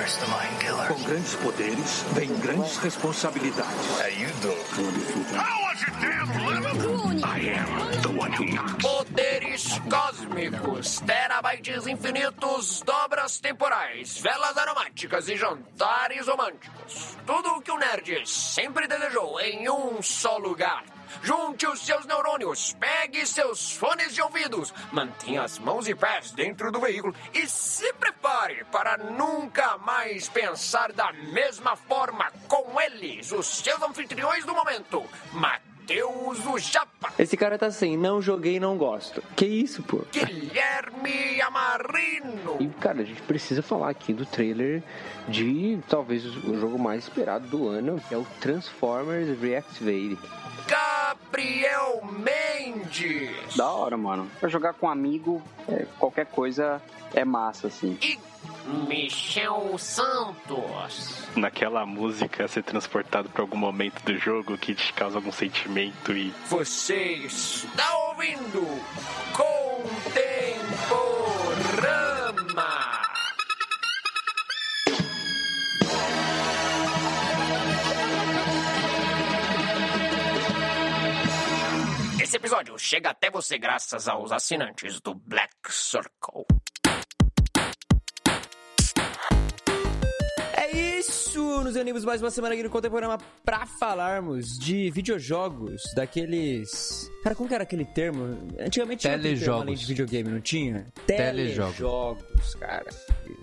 Com grandes poderes, vem grandes responsabilidades. How you doing? How was your damn I am the one who knocks. Poderes cósmicos, terabytes infinitos, dobras temporais, velas aromáticas e jantares românticos. Tudo o que o nerd sempre desejou em um só lugar. Junte os seus neurônios, pegue seus fones de ouvidos, mantenha as mãos e pés dentro do veículo e se prepare para nunca mais pensar da mesma forma com eles, os seus anfitriões do momento. Matheus o Japa, Esse cara tá assim, não joguei, não gosto. Que isso, pô? Guilherme Amarino. E, cara, a gente precisa falar aqui do trailer de talvez o jogo mais esperado do ano, que é o Transformers Reactivate. Gabriel Mendes Da hora, mano. Pra jogar com um amigo, é, qualquer coisa é massa, assim. e Michel Santos. Naquela música ser transportado para algum momento do jogo que te causa algum sentimento e Você está ouvindo Contemporama. Episódio chega até você graças aos assinantes do Black Circle. É isso! Nos unimos mais uma semana aqui no Contemporâneo pra falarmos de videojogos, daqueles... Cara, como que era aquele termo? Antigamente tinha termo Telejogos. além de videogame, não tinha? Telejogos. Telejogos, cara.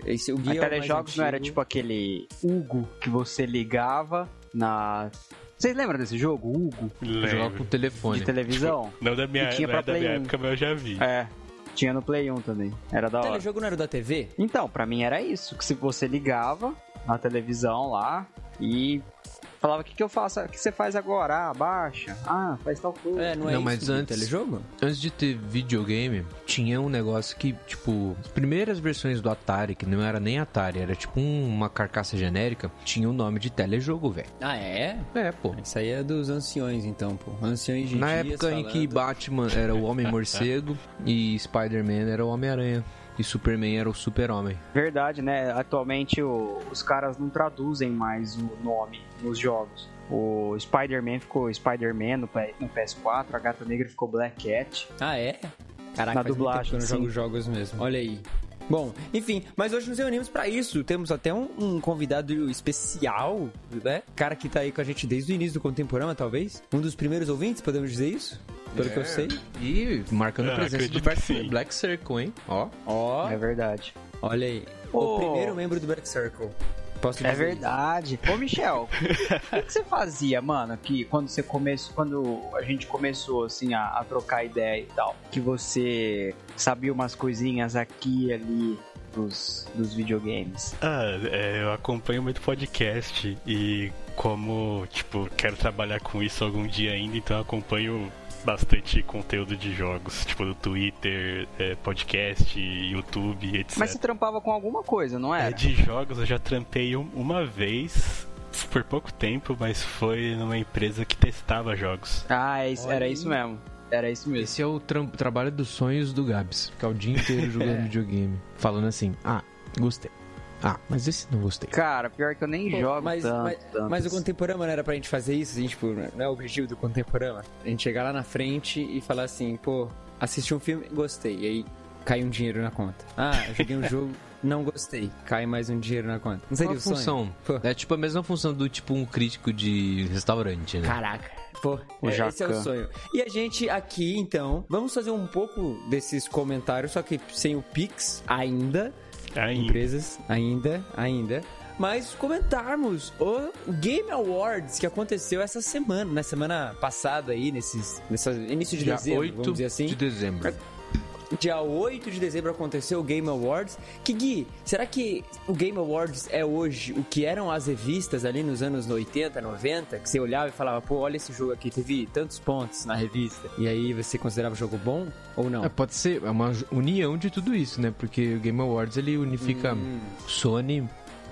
Esse, o guia é o mais telejogos não era tipo aquele Hugo que você ligava na. Vocês lembram desse jogo, Hugo? Jogar com o telefone. De televisão? não da minha, tinha não é da minha época, mas eu já vi. É. Tinha no Play 1 também. Era da hora. Telejogo não era o da TV? Então, pra mim era isso. Que se você ligava na televisão lá e falava o que, que eu faço, o que você faz agora? Ah, baixa. Ah, faz tal coisa. É, não é Não, mas antes- telejogo? Antes de ter videogame, tinha um negócio que, tipo, as primeiras versões do Atari, que não era nem Atari, era tipo um- uma carcaça genérica, tinha o nome de telejogo, velho. Ah, é? É, pô. Isso aí é dos anciões, então, pô. Anciões de Na dias época em que falando. Batman era o Homem-Morcego e Spider-Man era o Homem-Aranha. E Superman era o Super-Homem. Verdade, né? Atualmente o- os caras não traduzem mais o nome nos jogos. O Spider-Man ficou Spider-Man no, no PS4, a Gata Negra ficou Black Cat. Ah, é? Caraca, Na faz muito dublagem, tempo que eu não jogo jogos mesmo. Olha aí. Bom, enfim, mas hoje nos reunimos pra isso. Temos até um, um convidado especial, né? Cara que tá aí com a gente desde o início do Contemporâneo, talvez. Um dos primeiros ouvintes, podemos dizer isso? Pelo que eu sei. E marcando Ah, a presença do Black, sim. Black Circle, hein? Ó. Ó, É verdade. olha aí. Ô. O primeiro membro do Black Circle. Posso É verdade. Ô, Michel, o que você fazia, mano, que quando você começou, quando a gente começou, assim, a, a trocar ideia e tal, que você sabia umas coisinhas aqui e ali dos, dos videogames? Ah, é, eu acompanho muito podcast e como, tipo, quero trabalhar com isso algum dia ainda, então eu acompanho bastante conteúdo de jogos, tipo do Twitter, é, podcast, YouTube, etc. Mas você trampava com alguma coisa, não É, era? de jogos eu já trampei um- uma vez, por pouco tempo, mas foi numa empresa que testava jogos. Ah, é isso- era isso mesmo. Era isso mesmo. Esse é o tram- trabalho dos sonhos do Gabs. Ficar o dia inteiro jogando videogame. Falando assim, ah, gostei. Ah, mas esse não gostei. Cara, pior que eu nem Pô, jogo mas, tanto, mas, tanto mas o. Contemporâneo não era pra gente fazer isso, assim, tipo, não é o objetivo do Contemporâneo. A gente chegar lá na frente e falar assim, pô, assisti um filme, gostei, e aí cai um dinheiro na conta. Ah, eu joguei um jogo, não gostei, cai mais um dinheiro na conta. Não seria Qual a o sonho? função? Pô. É tipo a mesma função do tipo um crítico de restaurante, né? Caraca. Pô, O é, esse é o sonho. E a gente aqui, então, vamos fazer um pouco desses comentários, só que sem o Pix ainda. Ainda. Empresas, ainda, ainda. Mas comentarmos o Game Awards que aconteceu essa semana, na semana passada aí, nesses, nessa início de Dia dezembro, 8 vamos dizer assim. de dezembro. Dia 8 de dezembro aconteceu o Game Awards. Que Gui, será que o Game Awards é hoje o que eram as revistas ali nos anos 80, 90? Que você olhava e falava, pô, olha esse jogo aqui, teve tantos pontos na revista. E aí você considerava o jogo bom ou não? É, pode ser é uma união de tudo isso, né? Porque o Game Awards ele unifica Hum. Sony,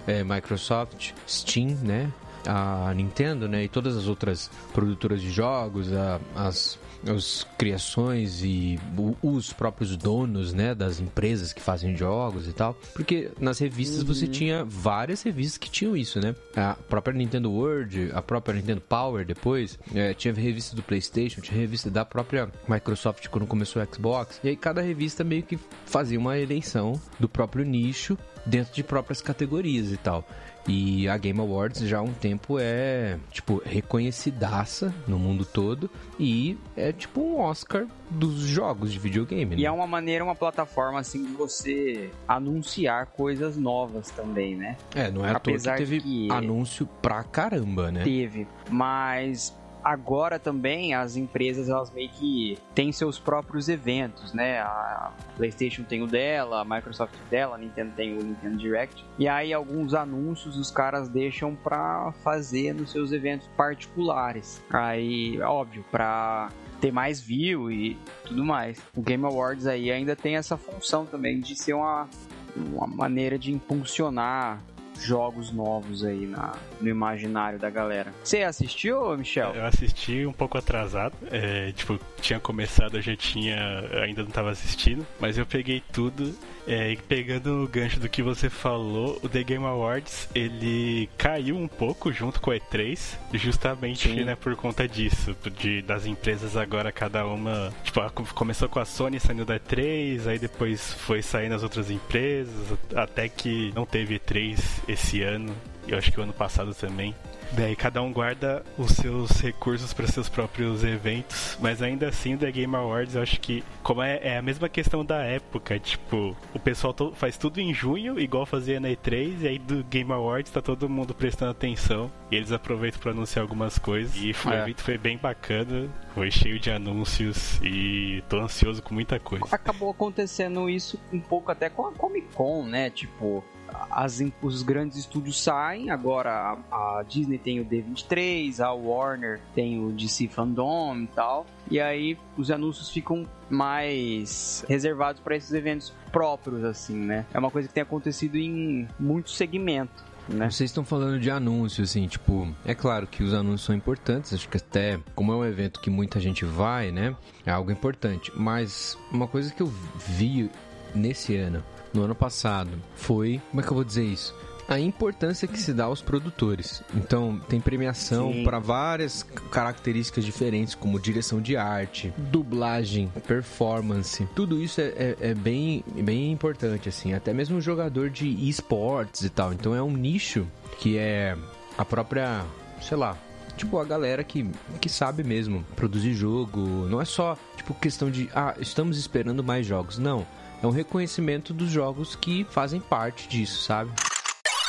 é, Microsoft, Steam, né? a Nintendo, né, e todas as outras produtoras de jogos, a, as as criações e os próprios donos, né, das empresas que fazem jogos e tal. Porque nas revistas uhum. você tinha várias revistas que tinham isso, né? A própria Nintendo World, a própria Nintendo Power depois, é, tinha revista do PlayStation, tinha revista da própria Microsoft quando começou o Xbox. E aí cada revista meio que fazia uma eleição do próprio nicho dentro de próprias categorias e tal. E a Game Awards já há um tempo é, tipo, reconhecidaça no mundo todo e é tipo um Oscar dos jogos de videogame. Né? E é uma maneira, uma plataforma assim de você anunciar coisas novas também, né? É, não é Apesar à toa que teve que anúncio pra caramba, né? Teve, mas agora também as empresas elas meio que têm seus próprios eventos, né? A PlayStation tem o dela, a Microsoft dela, a Nintendo tem o Nintendo Direct. E aí alguns anúncios os caras deixam para fazer nos seus eventos particulares. Aí, óbvio, para ter mais view e tudo mais. O Game Awards aí ainda tem essa função também de ser uma, uma maneira de impulsionar jogos novos aí na, no imaginário da galera. Você assistiu, Michel? Eu assisti um pouco atrasado. É, tipo, tinha começado, eu já tinha. Ainda não tava assistindo. Mas eu peguei tudo. É, e pegando o gancho do que você falou, o The Game Awards ele caiu um pouco junto com o E3, justamente né, por conta disso, de, das empresas agora cada uma. Tipo, começou com a Sony saindo da E3, aí depois foi saindo as outras empresas, até que não teve E3 esse ano, e eu acho que o ano passado também. Daí cada um guarda os seus recursos para seus próprios eventos, mas ainda assim o The Game Awards eu acho que como é, é a mesma questão da época, tipo, o pessoal to, faz tudo em junho, igual fazia na E3, e aí do Game Awards tá todo mundo prestando atenção, e eles aproveitam para anunciar algumas coisas. E foi, é. o evento foi bem bacana, foi cheio de anúncios e tô ansioso com muita coisa. Acabou acontecendo isso um pouco até com a Comic Con, né? Tipo, as, os grandes estúdios saem, agora a, a, Disney tem o D23, a Warner tem o DC Fandom e tal, e aí os anúncios ficam mais reservados para esses eventos próprios, assim, né? É uma coisa que tem acontecido em muitos segmentos. Né? Vocês estão falando de anúncios, assim, tipo, é claro que os anúncios são importantes, acho que até, como é um evento que muita gente vai, né, é algo importante, mas uma coisa que eu vi nesse ano no ano passado foi, como é que eu vou dizer isso? a importância que se dá aos produtores. Então, tem premiação para várias características diferentes, como direção de arte, dublagem, performance. Tudo isso é, é, é bem, bem importante, assim. Até mesmo jogador de esportes e tal. Então, é um nicho que é a própria, sei lá, tipo, a galera que, que sabe mesmo produzir jogo. Não é só, tipo, questão de, ah, estamos esperando mais jogos. Não é um reconhecimento dos jogos que fazem parte disso, sabe?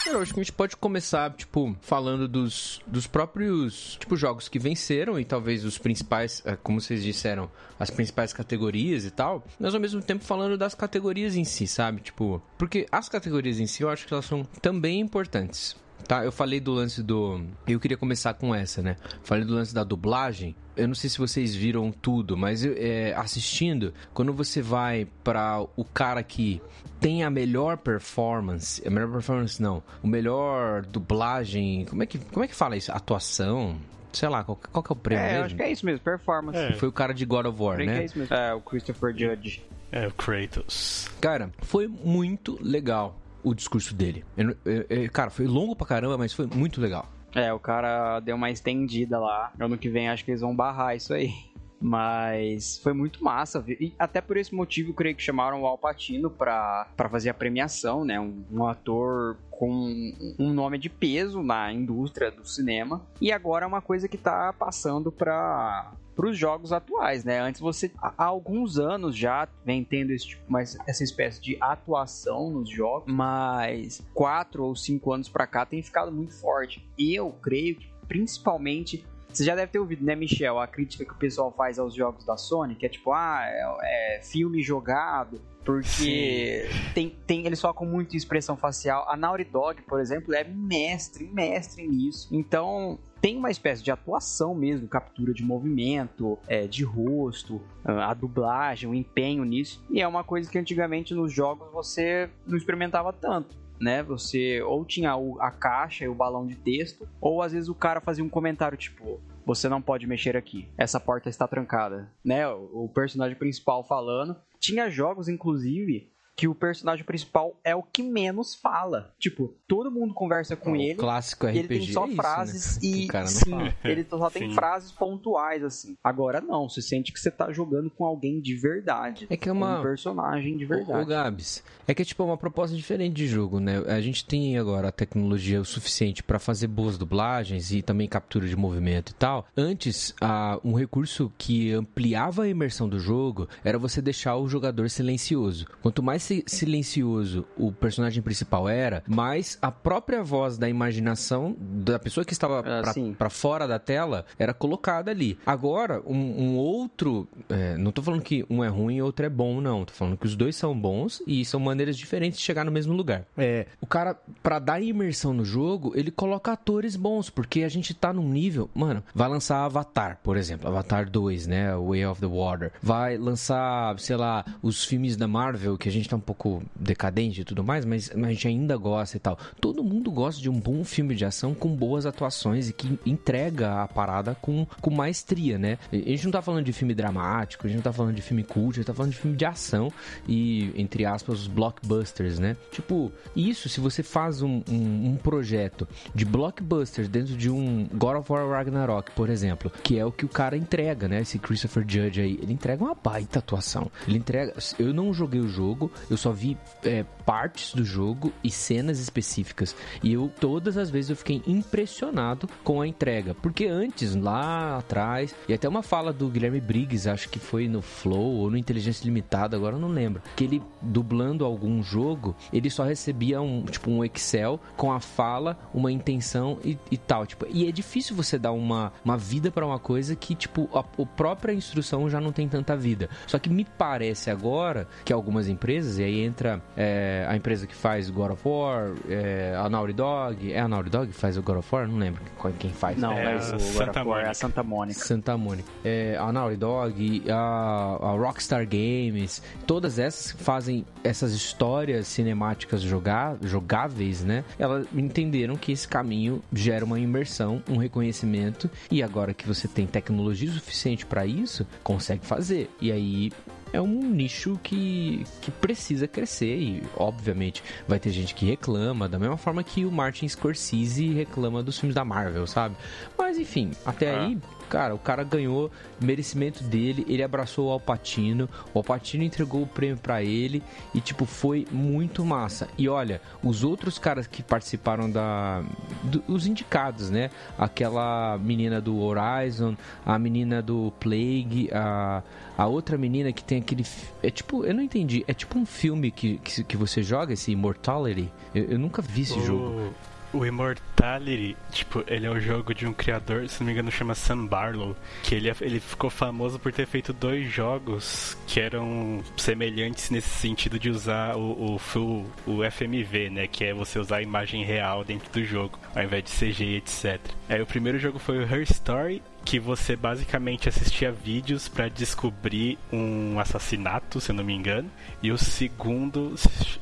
Eu acho que a gente pode começar, tipo, falando dos, dos próprios, tipo, jogos que venceram e talvez os principais, é, como vocês disseram, as principais categorias e tal, mas ao mesmo tempo falando das categorias em si, sabe? Tipo, porque as categorias em si eu acho que elas são também importantes. Tá, eu falei do lance do. Eu queria começar com essa, né? Falei do lance da dublagem. Eu não sei se vocês viram tudo, mas é, assistindo, quando você vai para o cara que tem a melhor performance, a melhor performance não, o melhor dublagem, como é que, como é que fala isso? Atuação? sei lá, qual, qual que é o prêmio É, mesmo? acho que é isso mesmo, performance. É. Foi o cara de God of War, né? É isso mesmo. É, o Christopher Judge. É, o Kratos. Cara, foi muito legal o discurso dele. Eu, eu, eu, cara, foi longo pra caramba, mas foi muito legal. É, o cara deu uma estendida lá. Ano que vem acho que eles vão barrar isso aí. Mas foi muito massa. E até por esse motivo, creio que chamaram o Al Pacino pra, pra fazer a premiação, né? Um, um ator com um nome de peso na indústria do cinema. E agora é uma coisa que tá passando pra, para os jogos atuais, né? Antes você há alguns anos já vem tendo esse tipo, mas essa espécie de atuação nos jogos, mas quatro ou cinco anos para cá tem ficado muito forte. Eu creio que principalmente você já deve ter ouvido, né, Michel, a crítica que o pessoal faz aos jogos da Sony, que é tipo, ah, é, é filme jogado, porque tem, tem, eles com muita expressão facial. A Naughty Dog, por exemplo, é mestre, mestre nisso. Então, tem uma espécie de atuação mesmo, captura de movimento, é, de rosto, a dublagem, o empenho nisso. E é uma coisa que antigamente nos jogos você não experimentava tanto. né? Você ou tinha a caixa e o balão de texto, ou às vezes o cara fazia um comentário tipo: você não pode mexer aqui. Essa porta está trancada, né? O personagem principal falando. Tinha jogos, inclusive, que o personagem principal é o que menos fala. Tipo, todo mundo conversa com o ele. Clássico RPG. Ele tem só é frases isso, né? e. cara não sim, fala. ele só tem Sim. frases pontuais, assim. Agora não, você sente que você tá jogando com alguém de verdade. É que é uma- Um personagem de verdade. Gabs, é que é tipo uma proposta diferente de jogo, né? A gente tem agora a tecnologia o suficiente pra fazer boas dublagens e também captura de movimento e tal. Antes, ah, um recurso que ampliava a imersão do jogo era você deixar o jogador silencioso. Quanto mais silencioso o personagem principal era, mais a própria voz da imaginação da pessoa que estava Ah, pra fora da tela era colocada ali. Agora, um, um outro. é, não tô falando que um é ruim e outro é bom, não. Tô falando que os dois são bons e são maneiras diferentes de chegar no mesmo lugar. É, o cara, pra dar imersão no jogo, ele coloca atores bons, porque a gente tá num nível. Mano, vai lançar Avatar, por exemplo, Avatar 2, né? Way of the Water. Vai lançar, sei lá, os filmes da Marvel, que a gente tá um pouco decadente e tudo mais, mas a gente ainda gosta e tal. Todo mundo gosta de um bom filme de ação com boas atuações e que entrega a parada com, com maestria, né? A gente não tá falando de filme dramático, a gente não tá falando de filme cult, a gente tá falando de filme de ação e, entre aspas, os blockbusters, né? Tipo, isso, se você faz um, um, um projeto de blockbusters dentro de um God of War Ragnarok, por exemplo, que é o que o cara entrega, né? Esse Christopher Judge aí, ele entrega uma baita atuação. Ele entrega. Eu não joguei o jogo, eu só vi é, partes do jogo e cenas específicas. E eu, todas as vezes, eu fiquei impressionado com a entrega. Porque antes, lá atrás, e até uma fala do Guilherme Briggs, acho que foi no Flow ou no Inteligência Limitada, agora eu não lembro. Que ele, dublando algum jogo, ele só recebia um, tipo, um Excel com a fala, uma intenção e, e tal. Tipo, e é difícil você dar uma, uma vida pra uma coisa que, tipo, a, a própria instrução já não tem tanta vida. Só que me parece agora que algumas empresas, e aí entra é, a empresa que faz God of War, é, a Naughty Dog, é a Naughty Dog que faz o God of War? Não lembro quem faz. Não, É, mas o God Santa of War é a. Santa Mônica. Santa Mônica. É, a Naughty Dog, a, a Rockstar Games, todas essas que fazem essas histórias cinemáticas jogar, jogáveis, né? Elas entenderam que esse caminho gera uma imersão, um reconhecimento, e agora que você tem tecnologia suficiente para isso, consegue fazer. E aí é um nicho que, que precisa crescer e, obviamente, vai ter gente que reclama, da mesma forma que o Martin Scorsese reclama dos filmes da Marvel, sabe? Mas, enfim, até Ah. aí, cara, o cara ganhou merecimento dele, ele abraçou o Alpatino, o Alpatino entregou o prêmio pra ele e, tipo, foi muito massa. E olha, os outros caras que participaram da. do- os indicados, né? Aquela menina do Horizon, a menina do Plague, a, a outra menina que tem aquele. É tipo, eu não entendi, é tipo um filme que, que, que você joga, esse Immortality? Eu, eu nunca vi esse jogo. O, Immortality, tipo, ele é o jogo de um criador, se não me engano, chama Sam Barlow, que ele, ele ficou famoso por ter feito dois jogos que eram semelhantes nesse sentido de usar o, o, o FMV, né, que é você usar a imagem real dentro do jogo, ao invés de CG etc. Aí o primeiro jogo foi o Her Story, que você basicamente assistia vídeos pra descobrir um assassinato, se eu não me engano. E o segundo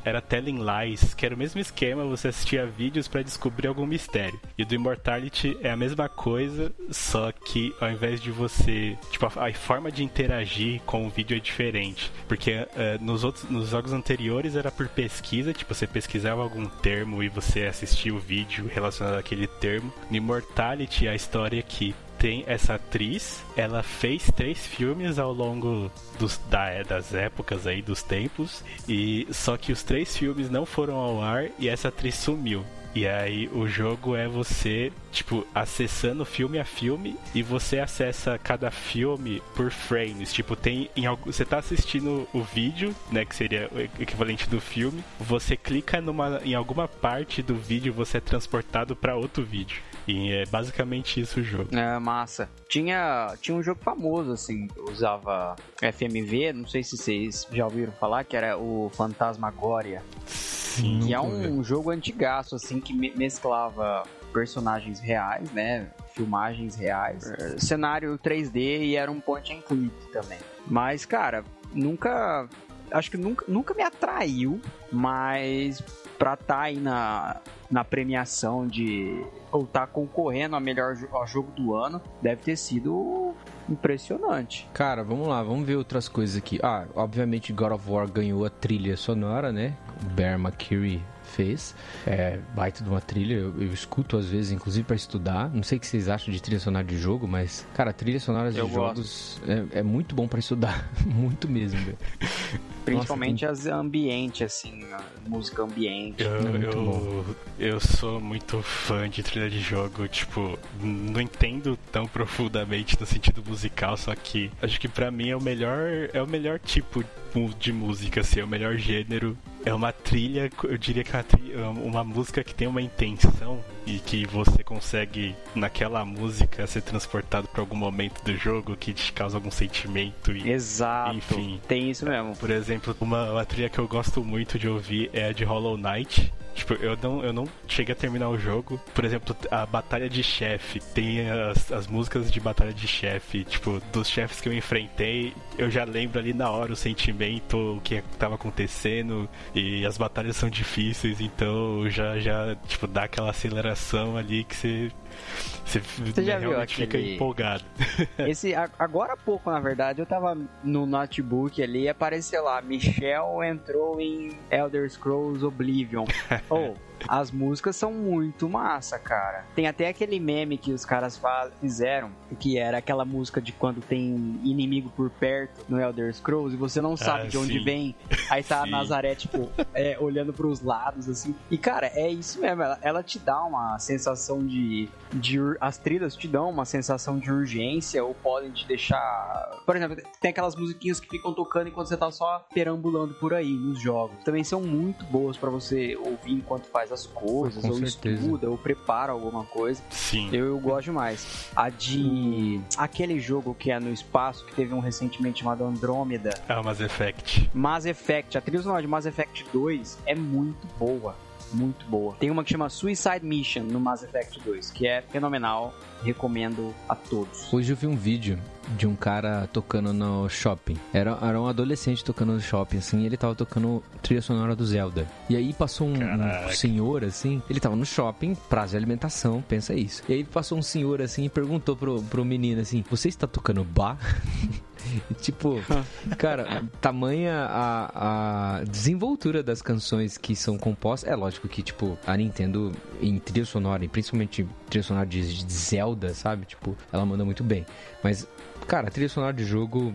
era Telling Lies, que era o mesmo esquema, você assistia vídeos pra descobrir algum mistério. E do Immortality é a mesma coisa, só que ao invés de você, tipo, a, a forma de interagir com o vídeo é diferente, porque eh, nos outros nos jogos anteriores era por pesquisa, tipo, você pesquisava algum termo e você assistia o vídeo relacionado àquele termo. No Immortality a história é que tem essa atriz, ela fez três filmes ao longo dos, da- das épocas aí, dos tempos, e só que os três filmes não foram ao ar e essa atriz sumiu. E aí o jogo é você, tipo, acessando filme a filme e você acessa cada filme por frames. Tipo, tem em algo, você tá assistindo o vídeo, né, que seria o equivalente do filme, você clica numa em alguma parte do vídeo, você é transportado para outro vídeo. E é basicamente isso o jogo. É, massa. Tinha, tinha um jogo famoso, assim, usava FMV, não sei se vocês já ouviram falar, que era o Fantasmagoria. Sim. Que é um jogo antigaço, assim, que me- mesclava personagens reais, né? Filmagens reais, eh, cenário 3D e era um point and click também. Mas, cara, nunca acho que nunca, nunca me atraiu, mas pra estar tá aí na, na premiação de. Ou tá concorrendo a melhor ao jogo do ano, deve ter sido impressionante. Cara, vamos lá, vamos ver outras coisas aqui. Ah, obviamente God of War ganhou a trilha sonora, né? O Bear McCreary fez. É baita de uma trilha, eu, eu escuto às vezes, inclusive para estudar. Não sei o que vocês acham de trilha sonora de jogo, mas, cara, trilha sonora de eu jogos é, é, muito bom para estudar. muito mesmo, velho. Principalmente Nossa, as ambiente, assim, música ambiente. Eu, é eu, eu, sou muito fã de trilha de jogo, tipo, não entendo tão profundamente no sentido musical, só que acho que para mim é o melhor é o melhor tipo de música, assim, é o melhor gênero. É uma trilha, eu diria que é uma, trilha, uma música que tem uma intenção e que você consegue, naquela música, ser transportado para algum momento do jogo que te causa algum sentimento. E, Exato. Enfim. Tem isso mesmo. Por exemplo, uma, uma trilha que eu gosto muito de ouvir é a de Hollow Knight Tipo, eu não, eu não cheguei a terminar o jogo. Por exemplo, a batalha de chefe. Tem as, as músicas de batalha de chefe. Tipo, dos chefes que eu enfrentei, eu já lembro ali na hora o sentimento, o que estava acontecendo. E as batalhas são difíceis, então já, já, tipo, dá aquela aceleração ali que você você, Você já viu aquele... fica empolgado. Esse, agora há pouco, na verdade, eu tava no notebook ali e apareceu lá, Michel entrou em Elder Scrolls Oblivion. oh, as músicas são muito massa, cara. Tem até aquele meme que os caras fizeram, que era aquela música de quando tem inimigo por perto no Elder Scrolls e você não sabe ah, de onde sim. vem. Aí tá a Nazaré, tipo, é, olhando pros lados, assim. E, cara, é isso mesmo. Ela, ela te dá uma sensação de, de. As trilhas te dão uma sensação de urgência ou podem te deixar. Por exemplo, tem aquelas musiquinhas que ficam tocando enquanto você tá só perambulando por aí nos jogos. Também são muito boas para você ouvir enquanto faz as coisas, Com ou certeza. estuda, ou prepara alguma coisa. Sim. Eu, eu gosto mais. A de. Aquele jogo que é no espaço, que teve um recentemente chamado Andrômeda. O Mass Effect. Mass Effect. A trilha sonora de Mass Effect 2 é muito boa muito boa. Tem uma que chama Suicide Mission no Mass Effect 2, que é fenomenal, recomendo a todos. Hoje eu vi um vídeo de um cara tocando no shopping. Era, era um adolescente tocando no shopping, assim, e ele tava tocando trilha sonora do Zelda. E aí passou um, um, senhor, assim, ele tava no shopping, prazo de alimentação, pensa isso. E aí passou um senhor, assim, e perguntou pro, pro menino, assim, você está tocando bar? tipo, cara, tamanha a, a desenvoltura das canções que são compostas. É lógico que, tipo, a Nintendo em trilha sonora, e principalmente trilha sonora de Zelda, sabe? Tipo, ela manda muito bem. Mas, cara, a trilha sonora de jogo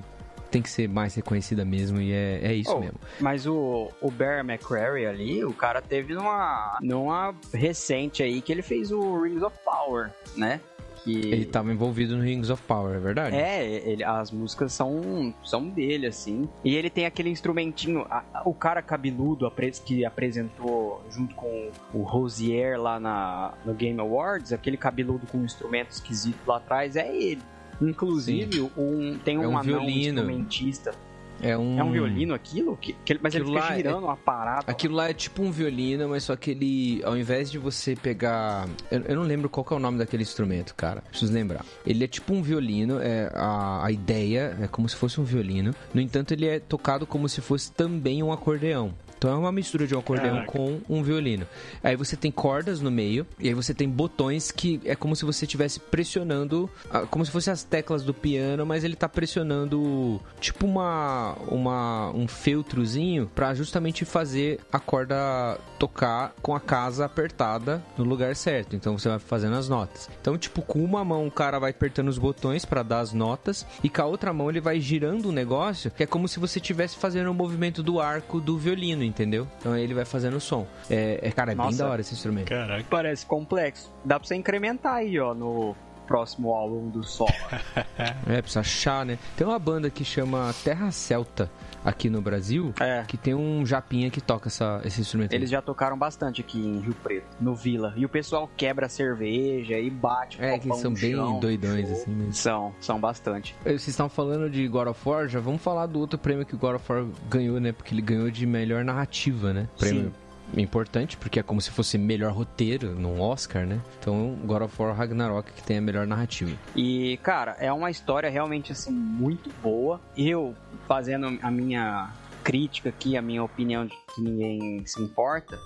tem que ser mais reconhecida mesmo e é, é isso oh, mesmo. Mas o, o Bear McCreary ali, o cara teve numa, numa recente aí que ele fez o Rings of Power, né? Que... Ele estava envolvido no Rings of Power, é verdade? É, ele, as músicas são, são dele, assim. E ele tem aquele instrumentinho, a, o cara cabeludo que apresentou junto com o Rosier lá na, no Game Awards, aquele cabeludo com um instrumento esquisito lá atrás, é ele. Inclusive, um, tem um, é um anão violino. instrumentista é um... é um violino aquilo? Que, que mas aquilo ele fica girando é... uma parada. Aquilo lá é tipo um violino, mas só que ele, ao invés de você pegar. Eu, eu não lembro qual é o nome daquele instrumento, cara. Preciso lembrar. Ele é tipo um violino, é, a, a ideia é como se fosse um violino. No entanto, ele é tocado como se fosse também um acordeão. Então é uma mistura de um acordeão Caraca. com um violino. Aí você tem cordas no meio e aí você tem botões que é como se você estivesse pressionando, como se fossem as teclas do piano, mas ele tá pressionando tipo uma, uma um feltrozinho para justamente fazer a corda tocar com a casa apertada no lugar certo. Então você vai fazendo as notas. Então tipo com uma mão o cara vai apertando os botões para dar as notas e com a outra mão ele vai girando o um negócio que é como se você estivesse fazendo o movimento do arco do violino entendeu? Então ele vai fazendo o som. É, é cara, é Nossa. bem da hora esse instrumento. Caraca. Parece complexo. Dá pra você incrementar aí, ó, no próximo álbum do Sol. é, precisa achar, né? Tem uma banda que chama Terra Celta aqui no Brasil, é. que tem um japinha que toca essa, esse instrumento. Eles já tocaram bastante aqui em Rio Preto, no Vila. E o pessoal quebra cerveja e bate É, que são bem chão. doidões assim mesmo. São, são bastante. Vocês estão falando de God of War, já vamos falar do outro prêmio que o God of War ganhou, né? Porque ele ganhou de melhor narrativa, né? Prêmio Sim importante, porque é como se fosse melhor roteiro num Oscar, né? Então, God of War Ragnarok que tem a melhor narrativa. E, cara, é uma história realmente, assim, muito boa. Eu, fazendo a minha crítica aqui, a minha opinião de que ninguém se importa,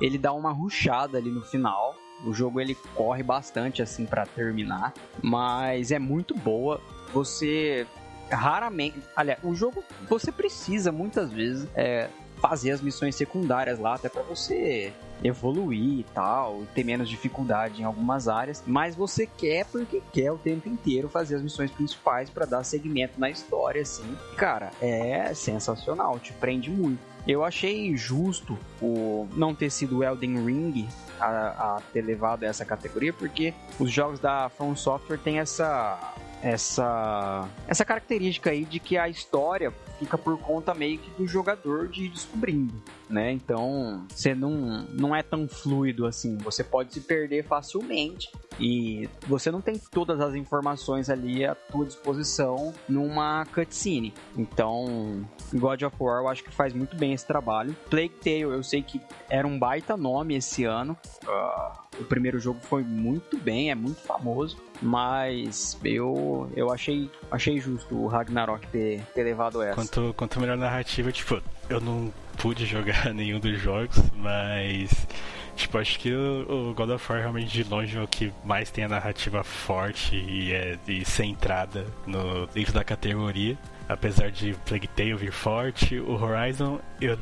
ele dá uma ruchada ali no final. O jogo ele corre bastante assim para terminar, mas é muito boa. Você raramente, aliás, o jogo você precisa muitas vezes é, fazer as missões secundárias lá até para você evoluir e tal, ter menos dificuldade em algumas áreas, mas você quer porque quer o tempo inteiro fazer as missões principais para dar segmento na história, assim. Cara, é sensacional, te prende muito. Eu achei justo o não ter sido Elden Ring a, a ter levado essa categoria, porque os jogos da From Software têm essa essa essa característica aí de que a história fica por conta meio que do jogador de ir descobrindo, né? Então, você não, não é tão fluido assim, você pode se perder facilmente e você não tem todas as informações ali à tua disposição numa cutscene. Então, God of War eu acho que faz muito bem esse trabalho. Plague Tale eu sei que era um baita nome esse ano. Uh, o primeiro jogo foi muito bem, é muito famoso, mas eu eu achei achei justo o Ragnarok ter, ter levado essa. Quanto, quanto melhor narrativa, tipo, eu não pude jogar nenhum dos jogos, mas Tipo, acho que o, God of War realmente de longe é o que mais tem a narrativa forte e, é, e centrada no, dentro da categoria apesar de Plague Tale vir forte, o Horizon, eu,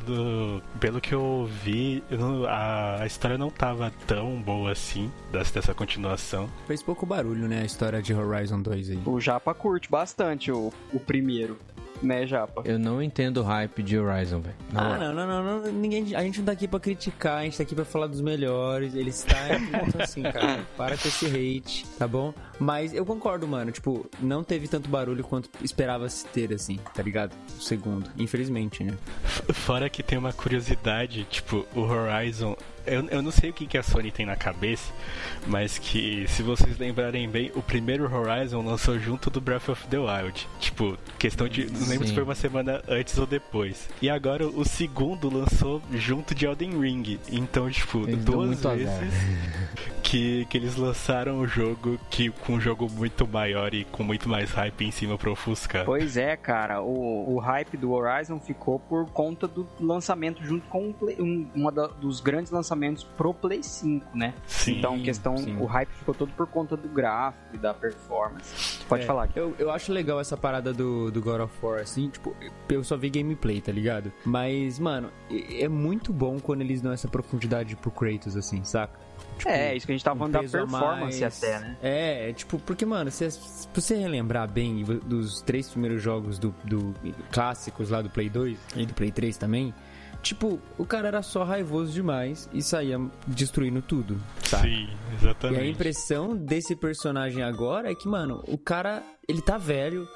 pelo que eu vi, eu a, a, história não tava tão boa assim, dessa, dessa continuação. Fez pouco barulho, né, a história de Horizon 2 aí. O Japa curte bastante o, o primeiro né, Japa? Eu não entendo o hype de Horizon, velho. Ah, não, não, não, não, Ninguém, a gente não tá aqui pra criticar, a gente tá aqui pra falar dos melhores. Ele está assim, cara. Para com esse hate, tá bom? Mas eu concordo, mano. Tipo, não teve tanto barulho quanto esperava-se ter, assim, tá ligado? O segundo. Infelizmente, né? Fora que tem uma curiosidade, tipo, o Horizon eu, eu não sei o que, que a Sony tem na cabeça, mas que, se vocês lembrarem bem, o primeiro Horizon lançou junto do Breath of the Wild. Tipo, questão de. Não lembro Sim. se foi uma semana antes ou depois. E agora o segundo lançou junto de Elden Ring. Então, tipo, eles duas vezes que, que eles lançaram o jogo que, com um jogo muito maior e com muito mais hype em cima pra ofuscar. Pois é, cara. O, o hype do Horizon ficou por conta do lançamento junto com um, um uma da, dos grandes lançamentos lançamentos pro Play 5, né? Sim, então, questão, sim. o hype ficou todo por conta do gráfico e da performance. Pode é, falar. Eu, eu acho legal essa parada do, do God of War, assim, tipo, eu só vi gameplay, tá ligado? Mas, mano, é muito bom quando eles dão essa profundidade pro Kratos, assim, saca? Tipo, é, isso que a gente tava falando da performance até, né? É, tipo, porque, mano, se, se você relembrar bem dos três primeiros jogos do, do clássicos lá do Play 2 e do Play 3 também, Tipo, o cara era só raivoso demais e saía destruindo tudo, sabe? Sim, exatamente. E a impressão desse personagem agora é que, mano, o cara, ele tá velho,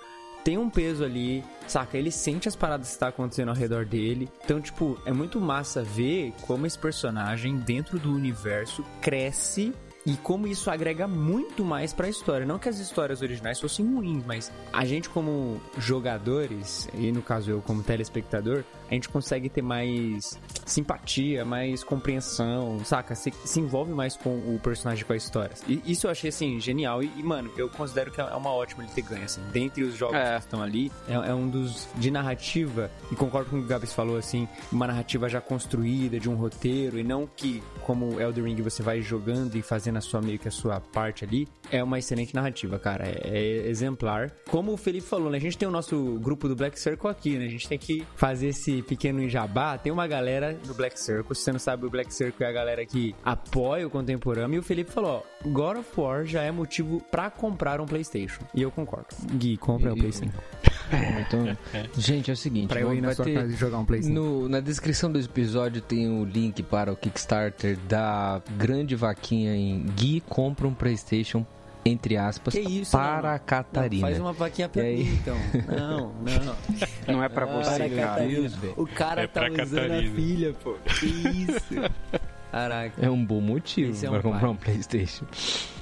tem um peso ali, saca? Ele sente as paradas que tá acontecendo ao redor dele. Então, tipo, é muito massa ver como esse personagem, dentro do universo, cresce e como isso agrega muito mais para a história. Não que as histórias originais fossem ruins, mas a gente, como jogadores, e no caso eu como telespectador, a gente consegue ter mais simpatia, mais compreensão, saca? Se, se envolve mais com o personagem, com a história. E isso eu achei, assim, genial. E, e mano, eu considero que é uma ótima ele ter ganho, assim. Dentre os jogos é. que estão ali, é, é, um dos de narrativa, e concordo com o que o Gabs falou, assim, uma narrativa já construída, de um roteiro, e não que, como Elder Ring, você vai jogando e fazendo a sua meio que a sua parte ali, é uma excelente narrativa, cara. É, é exemplar. Como o Felipe falou, né? A gente tem o nosso grupo do Black Circle aqui, né? A gente tem que fazer esse pequeno jabá. Tem uma galera do Black Circle. Se você não sabe, o Black Circle é a galera que apoia o contemporâneo. E o Felipe falou: ó, God of War já é motivo para comprar um PlayStation. E eu concordo. Gui, compra o PlayStation. então, gente, é o seguinte: pra eu ir na sua ter, casa e jogar um PlayStation. na descrição do episódio tem o link para o Kickstarter da grande vaquinha em Gui compra um PlayStation entre aspas, isso, para não, a Catarina. Não, faz uma vaquinha pra mim, então. Não, não. Não é pra você, para Catarina. O cara é tá usando Catarina. a filha, pô. Que isso. Caraca. É um bom motivo é um pra comprar um Playstation.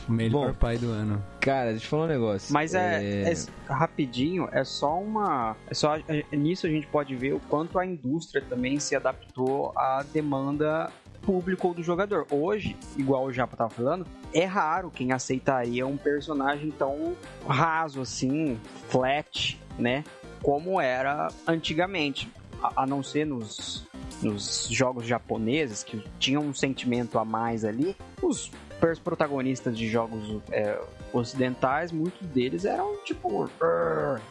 O melhor Bom, pai do ano. Cara, deixa eu falar um negócio. Mas é, é... é, rapidinho, é só uma. É só é, nisso a gente pode ver o quanto a indústria também se adaptou à demanda público ou do jogador. Hoje, igual o Japa tava falando, é raro quem aceitaria um personagem tão raso assim, flat, né? Como era antigamente a, a não ser nos, nos jogos japoneses, que tinham um sentimento a mais ali, os protagonistas de jogos é, ocidentais, muitos deles eram tipo.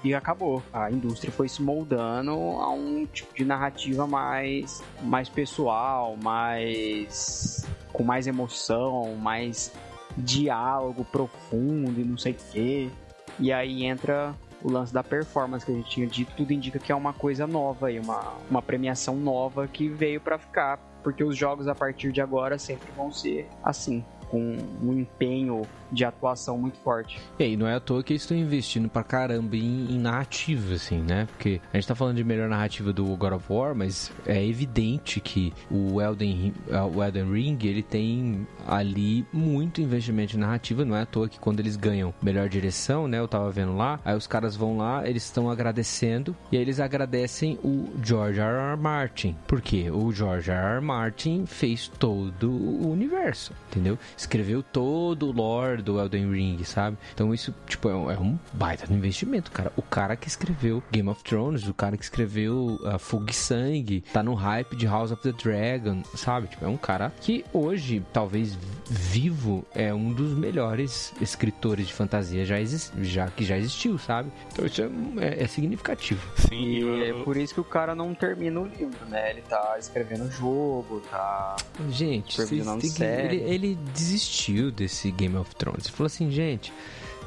E acabou. A indústria foi se moldando a um tipo de narrativa mais, mais pessoal, mais. com mais emoção, mais diálogo profundo e não sei o quê. E aí entra o lance da performance que a gente tinha dito, tudo indica que é uma coisa nova aí, uma, uma premiação nova que veio para ficar, porque os jogos a partir de agora sempre vão ser assim com um empenho de atuação muito forte. E aí, não é à toa que eles estão investindo pra caramba em, em, narrativa, assim, né? Porque a gente tá falando de melhor narrativa do God of War, mas é evidente que o Elden, o Elden Ring, ele tem ali muito investimento em narrativa, não é à toa que quando eles ganham melhor direção, né? Eu tava vendo lá, aí os caras vão lá, eles estão agradecendo, e aí eles agradecem o George R. R. Martin. Por quê? O George R. R. Martin fez todo o universo, entendeu? Escreveu todo o lore do Elden Ring, sabe? Então isso, tipo, é um, é um baita no investimento, cara. O cara que escreveu Game of Thrones, o cara que escreveu uh, Fogo e Sangue, tá no hype de House of the Dragon, sabe? Tipo, é um cara que hoje, talvez vivo, é um dos melhores escritores de fantasia já, já que já existiu, sabe? Então isso é, é, é significativo. Sim, e eu... é por isso que o cara não termina o livro, né? Ele tá escrevendo o jogo, tá. Gente, ele, ele desistiu desse Game of Thrones. Ele falou assim, gente,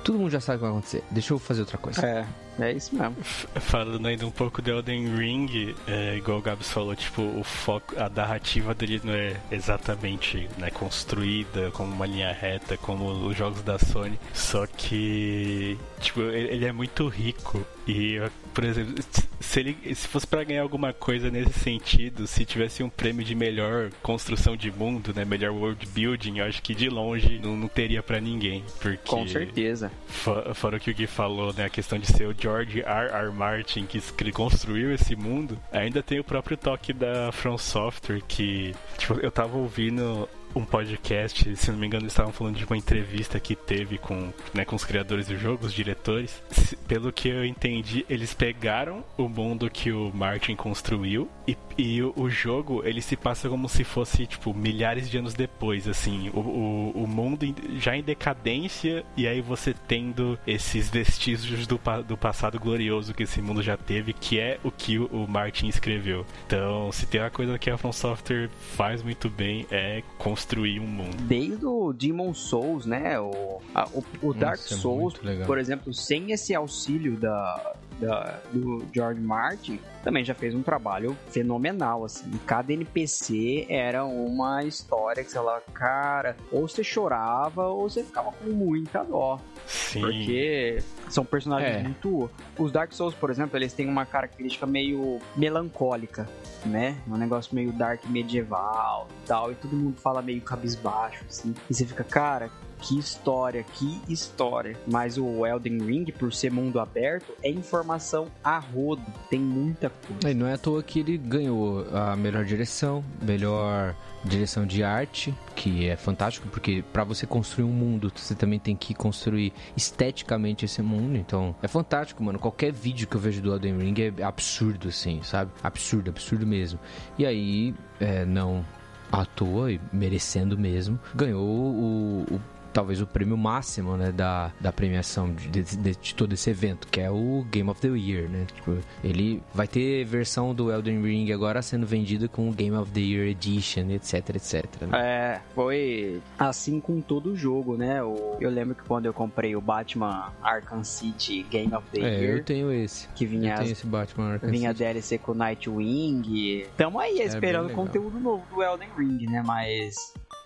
todo mundo já sabe o que vai acontecer. Deixa eu fazer outra coisa. É. É isso mesmo. Falando ainda um pouco de Elden Ring, é, igual o Gabs falou, tipo, o foco, a narrativa dele não é exatamente né, construída como uma linha reta, como os jogos da Sony. Só que, tipo, ele é muito rico. E, por exemplo, se ele se fosse para ganhar alguma coisa nesse sentido, se tivesse um prêmio de melhor construção de mundo, né, melhor world building, eu acho que de longe não, não teria para ninguém, porque com certeza. Fora o que o Gui falou, né, a questão de ser o George R. R. Martin que construiu esse mundo, ainda tem o próprio toque da From Software que, tipo, eu tava ouvindo um podcast, se não me engano, estavam falando de uma entrevista que teve com, né, com os criadores do jogo, os diretores. Pelo que eu entendi, eles pegaram o mundo que o Martin construiu e, e o, jogo ele se passa como se fosse tipo milhares de anos depois, assim, o, o, o mundo já em decadência e aí você tendo esses vestígios do, do passado glorioso que esse mundo já teve, que é o que o, o Martin escreveu. Então, se tem uma coisa que a From Software faz muito bem é construir um mundo. Desde o Demon Souls, né? O, a, o, o Dark Nossa, é Souls, é por exemplo, sem esse auxílio da, da, do George Martin, também já fez um trabalho fenomenal, assim. Cada NPC era uma história que, sei lá, cara, ou você chorava ou você ficava com muita dó. Sim. Porque são personagens é. muito. Os Dark Souls, por exemplo, eles têm uma característica meio melancólica, né? Um negócio meio dark medieval e tal. E todo mundo fala meio cabisbaixo, assim. E você fica, cara, que história, que história. Mas o Elden Ring, por ser mundo aberto, é informação a rodo. Tem muita coisa. E não é à toa que ele ganhou a melhor direção, melhor direção de arte, que é fantástico, porque para você construir um mundo, você também tem que construir esteticamente esse mundo. Então, é fantástico, mano. Qualquer vídeo que eu vejo do Elden Ring é absurdo, assim, sabe? Absurdo, absurdo mesmo. E aí, é, não à toa e merecendo mesmo, ganhou o, o talvez o prêmio máximo, né, da, da premiação de, de, de, todo esse evento, que é o Game of the Year, né? Tipo, ele vai ter versão do Elden Ring agora sendo vendida com o Game of the Year Edition, etc, etc. Né? É, foi assim com todo o jogo, né? O, eu lembro que quando eu comprei o Batman Arkham City Game of the é, Year, eu tenho esse. Que vinha eu tenho esse Batman Arkham vinha City. DLC com Nightwing. Tamo aí é esperando conteúdo novo do Elden Ring, né? Mas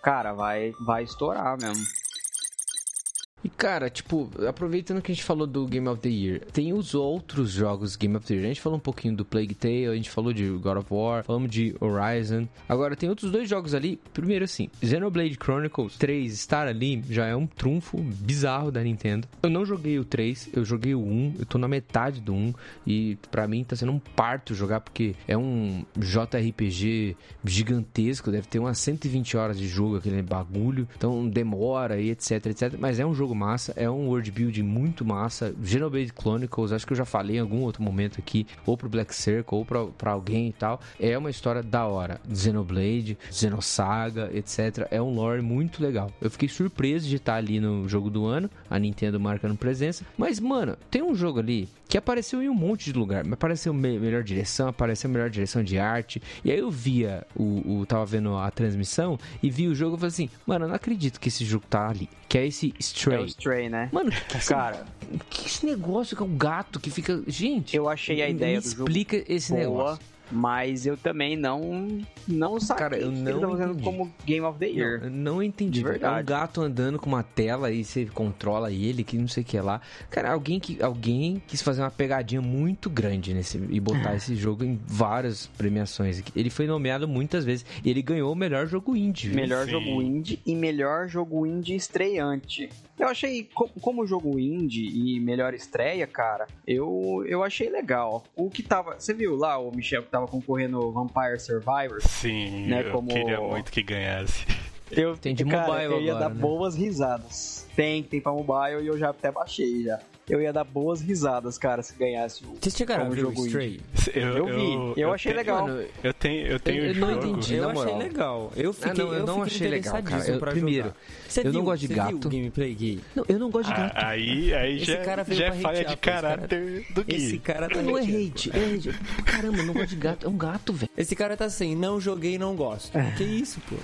cara, vai vai estourar mesmo. E cara, tipo, aproveitando que a gente falou do Game of the Year, tem os outros jogos Game of the Year. A gente falou um pouquinho do Plague Tale, a gente falou de God of War, falamos de Horizon. Agora tem outros dois jogos ali. Primeiro assim, Xenoblade Chronicles 3 estar ali já é um trunfo bizarro da Nintendo. Eu não joguei o 3, eu joguei o 1, eu tô na metade do 1 e para mim tá sendo um parto jogar porque é um JRPG gigantesco, deve ter umas 120 horas de jogo aquele bagulho. Então demora e etc, etc, mas é um jogo jogo massa, é um world building muito massa. Xenoblade Chronicles, acho que eu já falei em algum outro momento aqui, ou pro Black Circle, ou pra, pra alguém e tal. É uma história da hora. Xenoblade, Xenosaga, etc. É um lore muito legal. Eu fiquei surpreso de estar ali no jogo do ano, a Nintendo marcando presença. Mas, mano, tem um jogo ali que apareceu em um monte de lugar. Apareceu me melhor direção, apareceu melhor direção de arte. E aí eu via o, o tava vendo a transmissão e vi o jogo e falei assim, mano, eu não acredito que esse jogo tá ali. Que é esse Stray. É o Stray, né? Mano, que Cara, que esse negócio que é um gato que fica. Gente, eu achei a me ideia do jogo explica esse boa, negócio. Mas eu também não não saquei Cara, eu que não ele tá fazendo entendi. como Game of the Year. Não, eu não entendi. É um gato andando com uma tela e você controla ele, que não sei o que lá. Cara, alguém que alguém quis fazer uma pegadinha muito grande nesse e botar esse jogo em várias premiações. Ele foi nomeado muitas vezes e ele ganhou o melhor jogo indie. viu? Melhor Sim. jogo indie e melhor jogo indie estreante. Eu achei, co- como jogo indie e melhor estreia, cara, eu, eu achei legal. O que tava. Você viu lá o Michel que tava concorrendo Vampire Survivors? Sim, Né, eu como- queria muito que ganhasse. Eu, Tem de cara, mobile eu ia agora, dar né? boas risadas. Tem, tem pra mobile e eu já até baixei já. Eu ia dar boas risadas, cara, se ganhasse o. Vocês chegaram a como ver o jogo Stray? Eu, Eu vi, eu achei tenho- legal. Mano, Eu tenho, eu tenho Eu o não jogo. entendi. Eu achei legal. Eu fiquei, Ah, não, eu não achei legal, cara. Eu- pra primeiro. Você eu não viu- gosto de viu gato. o gameplay Gui? não, eu não gosto de Ah, gato. aí aí Esse já, cara veio já é falha de pô, esse cara- caráter do Gui. Esse cara tá não é hate, é hate. Caramba, eu não gosto de gato. É um gato, velho. Esse cara tá assim, não joguei, não gosto. Que isso, pô?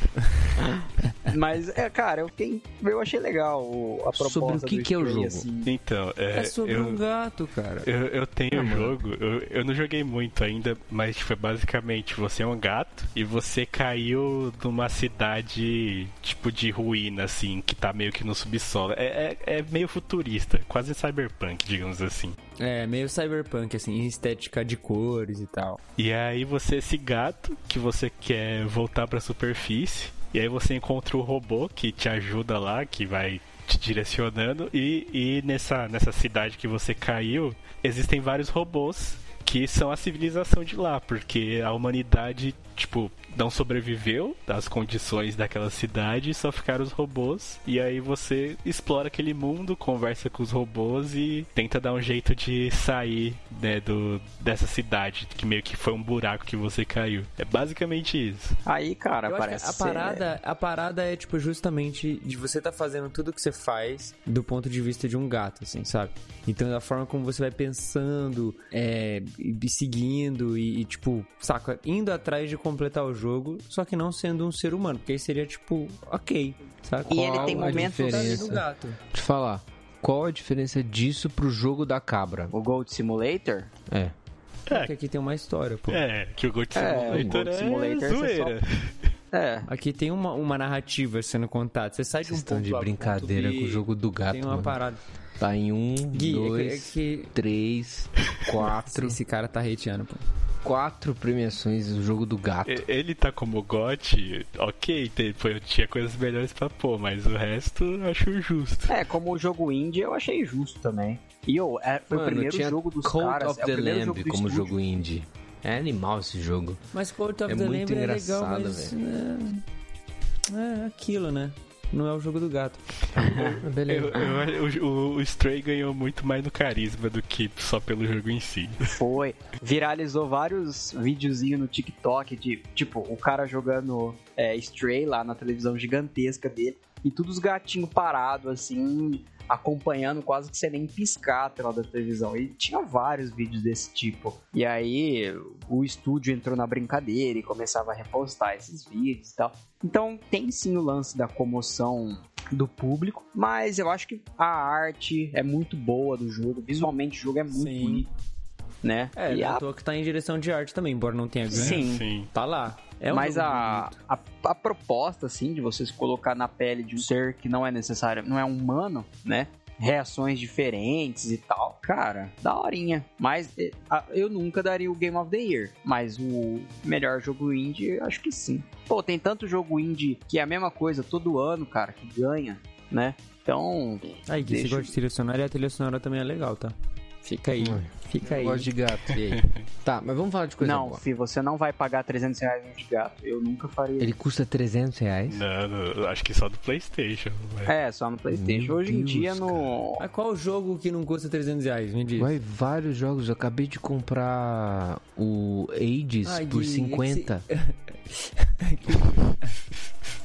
Mas, é, cara, eu, fiquei, eu achei legal o- a proposta Sobre o que do que é o jogo? assim. Então, é, É sobre eu, um gato, cara. eu, eu tenho o mano. jogo, eu, eu não joguei muito ainda, mas tipo, é basicamente você é um gato e você caiu numa cidade tipo de ruína, assim, que tá meio que no subsolo. É, é, é meio futurista, quase cyberpunk, digamos assim. É, meio cyberpunk, assim, estética de cores e tal. E aí você, esse gato, que você quer voltar pra superfície, e aí você encontra o robô que te ajuda lá, que vai te direcionando, e, e nessa, nessa cidade que você caiu, existem vários robôs que são a civilização de lá, porque a humanidade, tipo, não sobreviveu às condições daquela cidade, só ficaram os robôs, e aí você explora aquele mundo, conversa com os robôs e tenta dar um jeito de sair, né, do, dessa cidade, que meio que foi um buraco que você caiu. É basicamente isso. Aí, cara, Eu parece a ser- parada, a parada é, tipo, justamente de você tá fazendo tudo que você faz do ponto de vista de um gato, assim, sabe? Então, da forma como você vai pensando, é, e seguindo e, e, tipo, saca, indo atrás de completar o jogo, só que não sendo um ser humano, porque aí seria, tipo, ok, saca? E ele Qual tem a momentos no gato. Deixa eu falar. Qual a diferença disso pro jogo da cabra? O Gold Simulator? É. Porque aqui tem uma história, pô. É, que o Gold É, o Simulator Gold é Simulator, você zoeira. É. Aqui tem uma, uma narrativa sendo contada. Você sai de um Vocês estão ponto de ponto brincadeira B, com o jogo do gato, Tem uma mano. parada. Tá em um, Gui, é que- dois, é que três, quatro, esse cara tá hateando, pô. quatro premiações do jogo do gato. Ele tá como GOT, ok, tem- foi, tinha coisas melhores pra pôr, mas o resto eu acho justo. É, como o jogo indie, eu achei justo também. E eu, é, foi o Mano, primeiro tinha jogo dos Cult caras. of é o the primeiro Lamb jogo como estúdio. jogo indie. É animal esse jogo. Mas Cult of É the muito Lamb é legal, engraçado, mas... É, é aquilo, né? Não é o jogo do gato. Eu, Beleza. eu- o, o, o Stray ganhou muito mais no carisma do que só pelo jogo em si. Foi. Viralizou vários videozinhos no TikTok de, tipo, o cara jogando é, Stray lá na televisão gigantesca dele. E todos os gatinhos parados, assim, acompanhando quase que você nem piscar a tela da televisão. E tinha vários vídeos desse tipo. E aí o estúdio entrou na brincadeira e começava a repostar esses vídeos e tal. Então tem sim o lance da comoção do público, mas eu acho que a arte é muito boa do jogo, visualmente o jogo é muito Sim. bonito, né? É, e não é a, à toa que tá em direção de arte também, embora não tenha ganho. Sim. Sim. Tá lá. É um mas a, a, a proposta, assim, de você se colocar na pele de um ser que não é necessário, não é humano, né? Reações diferentes e tal. Cara, daorinha. Mas eh, eu nunca daria o Game of the Year. Mas o melhor jogo indie, eu acho que sim. Pô, tem tanto jogo indie que é a mesma coisa todo ano, cara, que ganha, né? Então, Aí, você deixa- gosta de trilha sonora e a trilha sonora também é legal, tá? Fica aí. Fica aí. Gosto de gato, e aí? tá, mas vamos falar de coisa não, boa. fi, você não vai pagar 300 reais de gato. Eu nunca faria Ele custa 300 reais? Não, não, acho que só do Playstation. velho. É, só no Playstation. Meu Hoje em Deus, dia no... Mas qual jogo que não custa 300 reais? Me diz. Vai, vários jogos. Eu acabei de comprar o Ages Ai, por Gui, 50.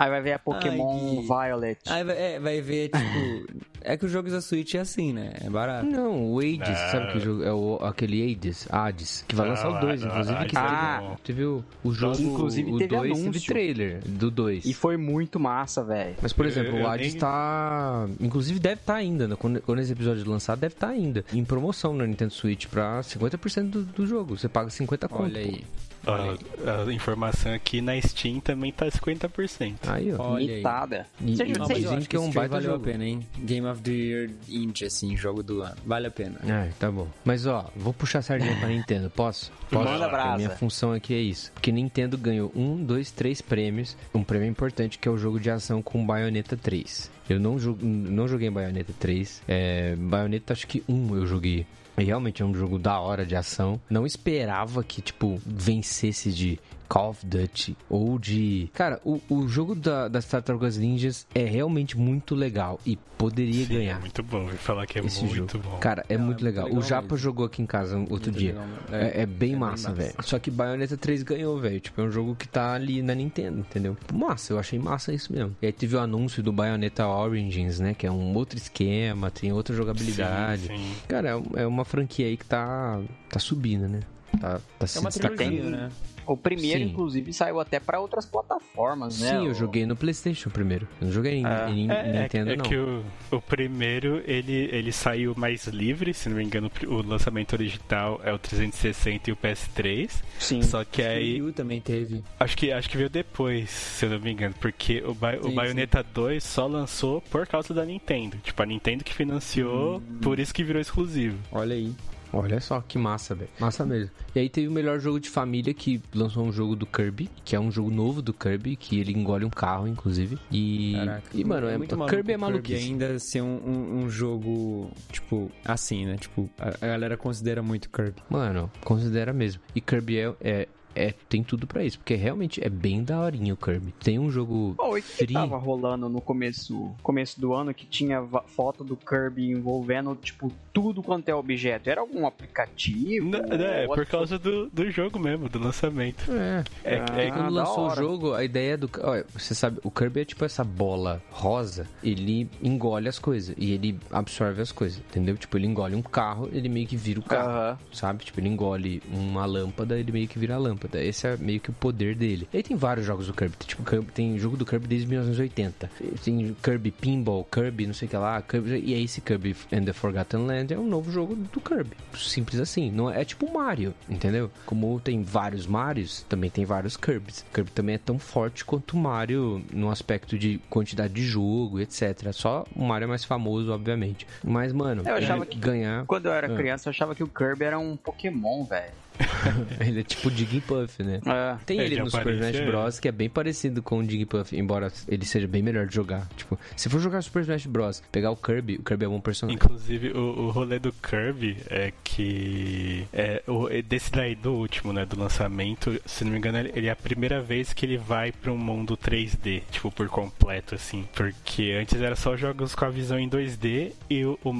Aí vai ver a Pokémon Gui. Violet. Aí vai, é, vai ver, tipo. é que os jogos da Switch é assim, né? É barato. Não, o Não. sabe que jogo? É o, aquele Hades, Hades, que vai Não, lançar o 2, não, inclusive. não, Que Ah, teve, o, o jogo, Inclusive o teve 2 teve trailer do 2. E foi muito massa, velho. Mas, por exemplo, Eu- eu o Hades nem- tá. Inclusive, deve estar ainda. né? Quando, quando esse episódio lançar, deve estar ainda. Em promoção na Nintendo Switch pra 50% do, do jogo. Você paga 50 conto. Olha aí. Ó, Olha a informação aqui na Steam também tá 50%. Aí, ó. Olha aí. Limitada. E- Você- e- você- Não, mas eu dizem acho que é um baita valeu jogo. a pena, hein? Game of the Year Indie, assim, jogo do ano. Vale a pena. Ah, tá bom. Mas ó, vou puxar a sardinha pra Nintendo, posso? Posso? Manda brasa. A minha função aqui é isso. Porque Nintendo ganhou um, dois, três prêmios. Um prêmio importante que é o jogo de ação com Bayonetta 3. Eu não, não joguei Bayonetta 3. É, Bayonetta acho que um eu joguei. E realmente é um jogo da hora de ação. Não esperava que, tipo, vencesse de Call of Duty ou de. Cara, o, o jogo da, das Tartarugas Ninjas é realmente muito legal e poderia Sim, é ganhar. muito bom. Vou falar que é esse muito jogo. bom. Cara, é Não, muito é muito legal. legal O Japa mesmo. jogou aqui em casa um outro Muito dia. legal. É, é bem bem massa, velho. Só que Bayonetta 3 ganhou, velho. Tipo, é um jogo que tá ali na Nintendo, entendeu? Tipo, Massa, eu achei massa isso mesmo. E aí teve o anúncio do Bayonetta Origins, né? Que é um outro esquema, tem outra jogabilidade. Sim, sim. Cara, é um- é uma franquia aí que tá, tá subindo, né? Tá, tá se É uma destacando. trilogia, né? O primeiro, Sim. inclusive, saiu até pra outras plataformas, né? Sim, eu O- joguei no PlayStation primeiro. Eu não joguei em, Ah. em- em É, é- Nintendo, é não. que o, o primeiro ele, ele saiu mais livre, se não me engano, o lançamento original é o 360 e o PS3. Sim. Só que aí. U também teve. Acho que, acho que veio depois, se eu não me engano, porque o, Ba- o Sim, Bayonetta 2 só lançou por causa da Nintendo. Tipo, a Nintendo que financiou, Hum. por isso que virou exclusivo. Olha aí. Olha só que massa, velho. Massa mesmo. E aí teve o melhor jogo de família que lançou um jogo do Kirby, que é um jogo novo do Kirby, que ele engole um carro, inclusive. E, Caraca. e mano, é, muito o maluco Kirby é maluquice. ainda ser um, um, um jogo, tipo, assim, né? Tipo, a, a galera considera muito Kirby. Mano, considera mesmo. E Kirby é, é, é- tem tudo pra isso, porque realmente é bem daorinha o Kirby. Tem um jogo Pô, e o que, free. tava rolando no começo, começo do ano que tinha foto do Kirby envolvendo, tipo, tudo quanto é objeto? Era algum aplicativo? Não, não, é por causa do, do jogo mesmo, do lançamento. É, é, Ah, é quando lançou o jogo, a ideia do. Olha, você sabe, o Kirby é tipo essa bola rosa, ele engole as coisas e ele absorve as coisas, entendeu? Tipo, ele engole um carro, ele meio que vira o carro. Aham. sabe? Tipo, ele engole uma lâmpada, ele meio que vira a lâmpada. Esse é meio que o poder dele. E aí tem vários jogos do Kirby. Tipo, Kirby- tem jogo do Kirby desde 1980. Tem Kirby Pinball, Kirby não sei o que lá. Kirby, e aí esse Kirby and the Forgotten Land é um novo jogo do Kirby. Simples assim. Não é, é tipo Mario, entendeu? Como tem vários Marios, também tem vários Kirbys. Kirby também é tão forte quanto o Mario no aspecto de quantidade de jogo, etc. Só o Mario é mais famoso, obviamente. Mas, mano, Eu achava ele que- ganhar... Quando eu era Ah. criança, eu achava que o Kirby era um Pokémon, velho. Ele é tipo Jigglypuff, né? É. Tem É, ele de no Super Smash. Bros. que é bem parecido com o Jigglypuff, embora ele seja bem melhor de jogar. Tipo, se for jogar Super Smash Bros, pegar o Kirby, o Kirby é um bom personagem. Inclusive, o, o rolê do Kirby é que. É, o, é desse daí, do último, né? Do lançamento, se não me engano, ele ele é a primeira vez que ele vai pra um mundo 3D, tipo, por completo, assim. Porque antes era só jogos com a visão em 2D e o, o,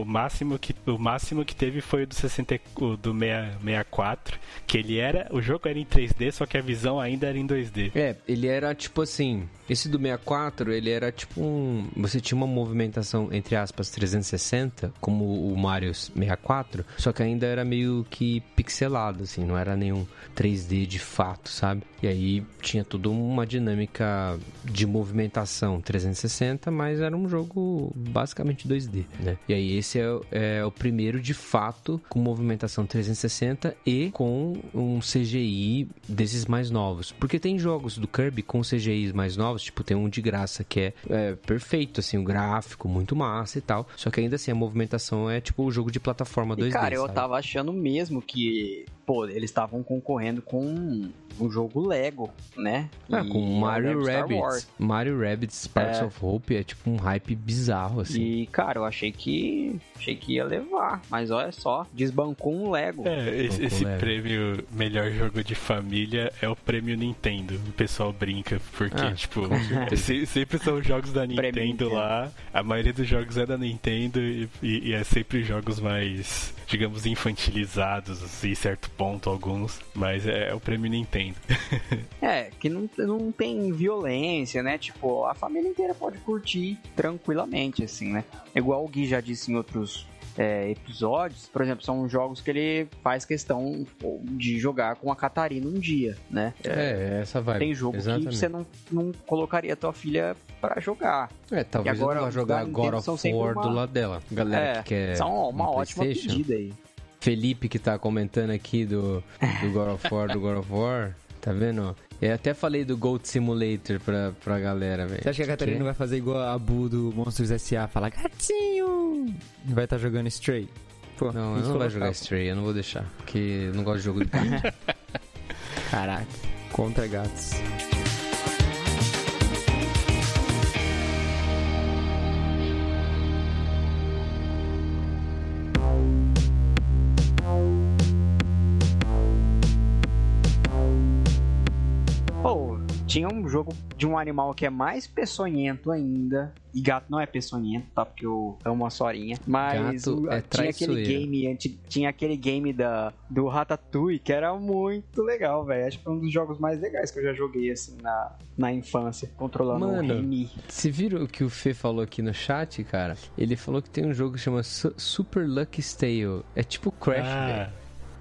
o máximo, que, o máximo que teve foi o do, 60, o do 6- 64, que ele era. O jogo era em 3D, só que a visão ainda era em 2D. É, ele era tipo assim. Esse do 64, ele era tipo um. Você tinha uma movimentação, entre aspas, 360, como o Mario 64, só que ainda era meio que pixelado, assim, não era nenhum 3D de fato, sabe? E aí tinha toda uma dinâmica de movimentação 360, mas era um jogo basicamente 2D, né? E aí esse é, é o primeiro de fato com movimentação 360 e com um CGI desses mais novos. Porque tem jogos do Kirby com CGIs mais novos, tipo tem um de graça que é, é, perfeito, assim, o gráfico muito massa e tal. Só que ainda assim a movimentação é tipo o jogo de plataforma 2D. E, cara, eu sabe? tava achando mesmo que pô, eles estavam concorrendo com um jogo Lego, né? Ah, E com é o Mario Lego Rabbids. Mario Rabbids Sparks É. of Hope é tipo um hype bizarro, assim. E, cara, eu achei que achei que ia levar, mas olha só, desbancou um Lego. É, esse, esse leve. prêmio melhor jogo de família é o prêmio Nintendo. O pessoal brinca, porque, Ah, tipo, se- sempre são jogos da Nintendo Nintendo. lá. A maioria dos jogos é da Nintendo e, e- e é sempre jogos mais, digamos, infantilizados, assim, certo ponto, alguns. Mas é, o prêmio Nintendo. É, que não, não tem violência, né? Tipo, a família inteira pode curtir tranquilamente, assim, né? Igual o Gui já disse em outros é, episódios, por exemplo, são jogos que ele faz questão de jogar com a Catarina um dia, né? É, essa vibe. Tem jogo Exatamente. que você não, não colocaria a tua filha pra jogar. É, talvez E agora, eu não vá os jogar God of War uma- do lado dela. Galera é, que quer são uma um ótima pedida aí. Felipe que tá comentando aqui do, do God of War, do God of War. Tá vendo? Eu até falei do Gold Simulator pra, pra galera, velho. Você acha que a Catarina Que? vai fazer igual a Bu do Monstros S.A. Falar gatinho! E vai estar jogando Stray? Pô, Não, eu não eu jogar Stray, eu não vou deixar. Porque eu não gosto de jogo de. Caraca, contra gatos. Tinha um jogo de um animal que é mais peçonhento ainda. E gato não é peçonhento, tá? Porque eu amo a Sorinha. Mas Gato o- é tinha aquele game, tinha aquele game da, do Ratatouille que era muito legal, velho. Acho que foi um dos jogos mais legais que eu já joguei, assim, na, na infância. Controlando Mano, o Remy. Você viram o que o Fê falou aqui no chat, cara? Ele falou que tem um jogo que chama Su- Super Lucky Tale. É tipo Crash, Ah,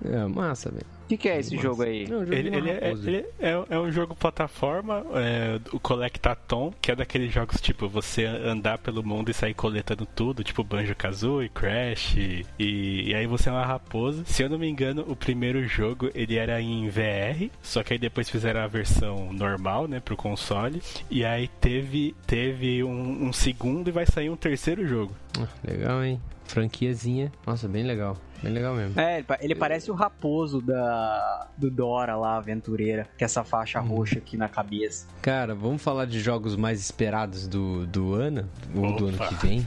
velho. É massa, velho. O que, que é esse Massa. jogo aí? Não, um jogo Ele, ele é, ele é- é um jogo plataforma, é, o Collectathon, que é daqueles jogos tipo você andar pelo mundo e sair coletando tudo, tipo Banjo Kazooie, Crash, e, e aí você é uma raposa. Se eu não me engano, o primeiro jogo ele era em VR, só que aí depois fizeram a versão normal, né, pro console, e aí teve, teve um, um segundo e vai sair um terceiro jogo. Ah, legal, hein? Franquiazinha. Nossa, bem legal. Bem legal mesmo. É, ele, ele parece o raposo da, do Dora lá, aventureira, com essa faixa Uhum. roxa aqui na cabeça. Cara, vamos falar de jogos mais esperados do, do ano? Ou do ano Opa. que vem?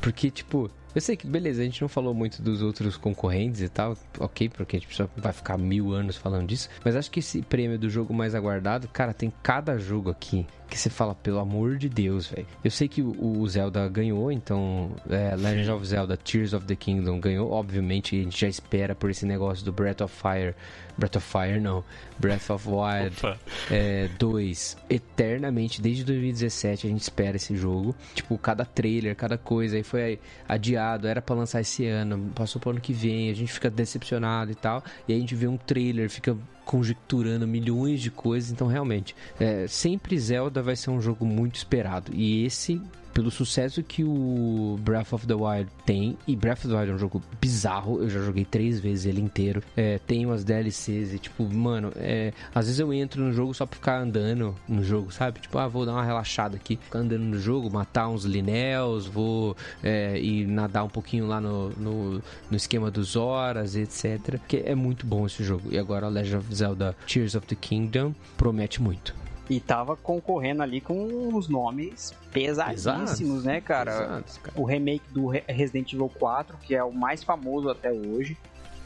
Porque, tipo, eu sei que, beleza, a gente não falou muito dos outros concorrentes e tal, ok, porque a gente só vai ficar mil anos falando disso, mas acho que esse prêmio do jogo mais aguardado, cara, tem cada jogo aqui que você fala, pelo amor de Deus, velho. Eu sei que o, Zelda ganhou, então, é, Legend of Zelda Tears of the Kingdom ganhou, obviamente, a gente já espera por esse negócio do Breath of Fire. Breath of Fire, não. Breath of Wild Opa. é, 2, eternamente, desde 2017 a gente espera esse jogo. Tipo, cada trailer, cada coisa, aí foi adiado, era pra lançar esse ano, passou pro ano que vem, a gente fica decepcionado e tal. E aí a gente vê um trailer, fica conjecturando milhões de coisas, então realmente, é, sempre Zelda vai ser um jogo muito esperado. E esse pelo sucesso que o Breath of the Wild tem, e Breath of the Wild é um jogo bizarro, eu já joguei três vezes ele inteiro, é, tem umas DLCs e tipo, mano, é, às vezes eu entro no jogo só pra ficar andando no jogo, sabe? Tipo, ah, vou dar uma relaxada aqui, ficar andando no jogo, matar uns Linels, vou é, ir nadar um pouquinho lá no, no, no esquema dos horas, etc. Que é muito bom esse jogo. E agora Legend of Zelda Tears of the Kingdom promete muito. E tava concorrendo ali com os nomes pesadíssimos, Pesados, né, cara? Pesados, cara. O remake do Re- Resident Evil 4, que é o mais famoso até hoje.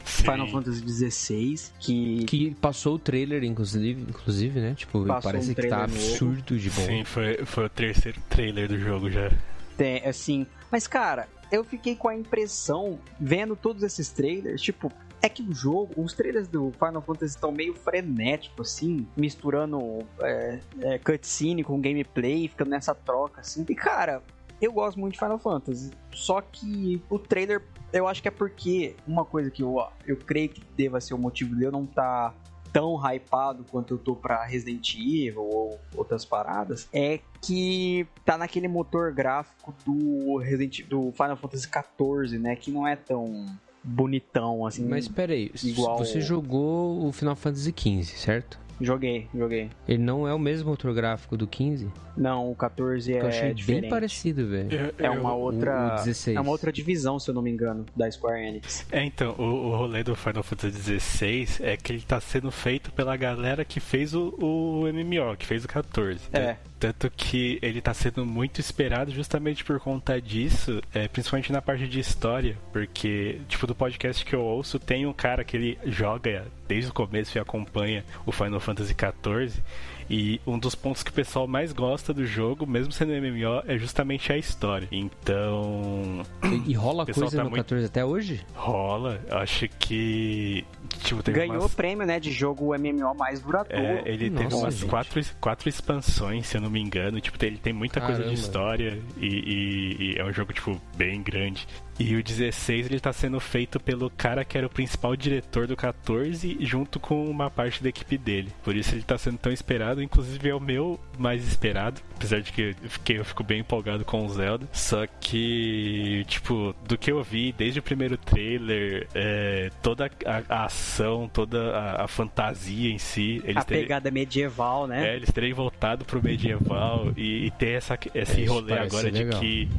Sim. Final Fantasy XVI, que, Que passou o trailer, inclusive, inclusive né? Tipo, Passou parece um que tá trailer novo. absurdo de bom. Sim, foi, foi o terceiro trailer do jogo já. tem, assim... Mas, cara, eu fiquei com a impressão, vendo todos esses trailers, tipo... É que o jogo, os trailers do Final Fantasy estão meio frenéticos, assim, misturando é, é, cutscene com gameplay, ficando nessa troca, assim. E, cara, eu gosto muito de Final Fantasy. Só que o trailer, eu acho que é porque uma coisa que eu, eu creio que deva ser o motivo de eu não estar tão hypado quanto eu tô pra Resident Evil ou outras paradas, é que tá naquele motor gráfico do Resident do Final Fantasy XIV, né? Que não é tão bonitão assim. Mas peraí, Igual- você jogou o Final Fantasy XV, certo? Joguei, joguei. Ele não é o mesmo motor gráfico do 15? Não, o 14 é Eu achei diferente. bem parecido, velho. É uma outra. o 16. É uma outra divisão, se eu não me engano, da Square Enix. É, então, o, o rolê do Final Fantasy XVI é que ele tá sendo feito pela galera que fez o, o MMO, que fez o 14. É. Tanto que ele tá sendo muito esperado justamente por conta disso, é, principalmente na parte de história, porque, tipo, do podcast que eu ouço, tem um cara que ele joga desde o começo e acompanha o Final Fantasy XIV. E um dos pontos que o pessoal mais gosta do jogo, mesmo sendo MMO, é justamente a história. Então. E, e rola coisa tá no muito- 14 até hoje? Rola. Eu Acho que. Tipo, teve Ganhou umas- o prêmio, né, de jogo MMO mais duradouro. É, ele teve Nossa, umas gente. quatro, quatro expansões, se eu não me engano. Tipo, ele tem muita coisa de Caramba. história e, e- e é um jogo, tipo, bem grande. E o 16 ele tá sendo feito pelo cara que era o principal diretor do 14, junto com uma parte da equipe dele. Por isso ele tá sendo tão esperado, inclusive é o meu mais esperado. Apesar de que eu, fiquei, eu fico bem empolgado com o Zelda. Só que, tipo, do que eu vi desde o primeiro trailer, é, toda a, a ação, toda a, a fantasia em si. Eles A terem- pegada medieval, né? é, eles terem voltado pro medieval e, e ter essa, esse É, isso rolê agora de legal. que.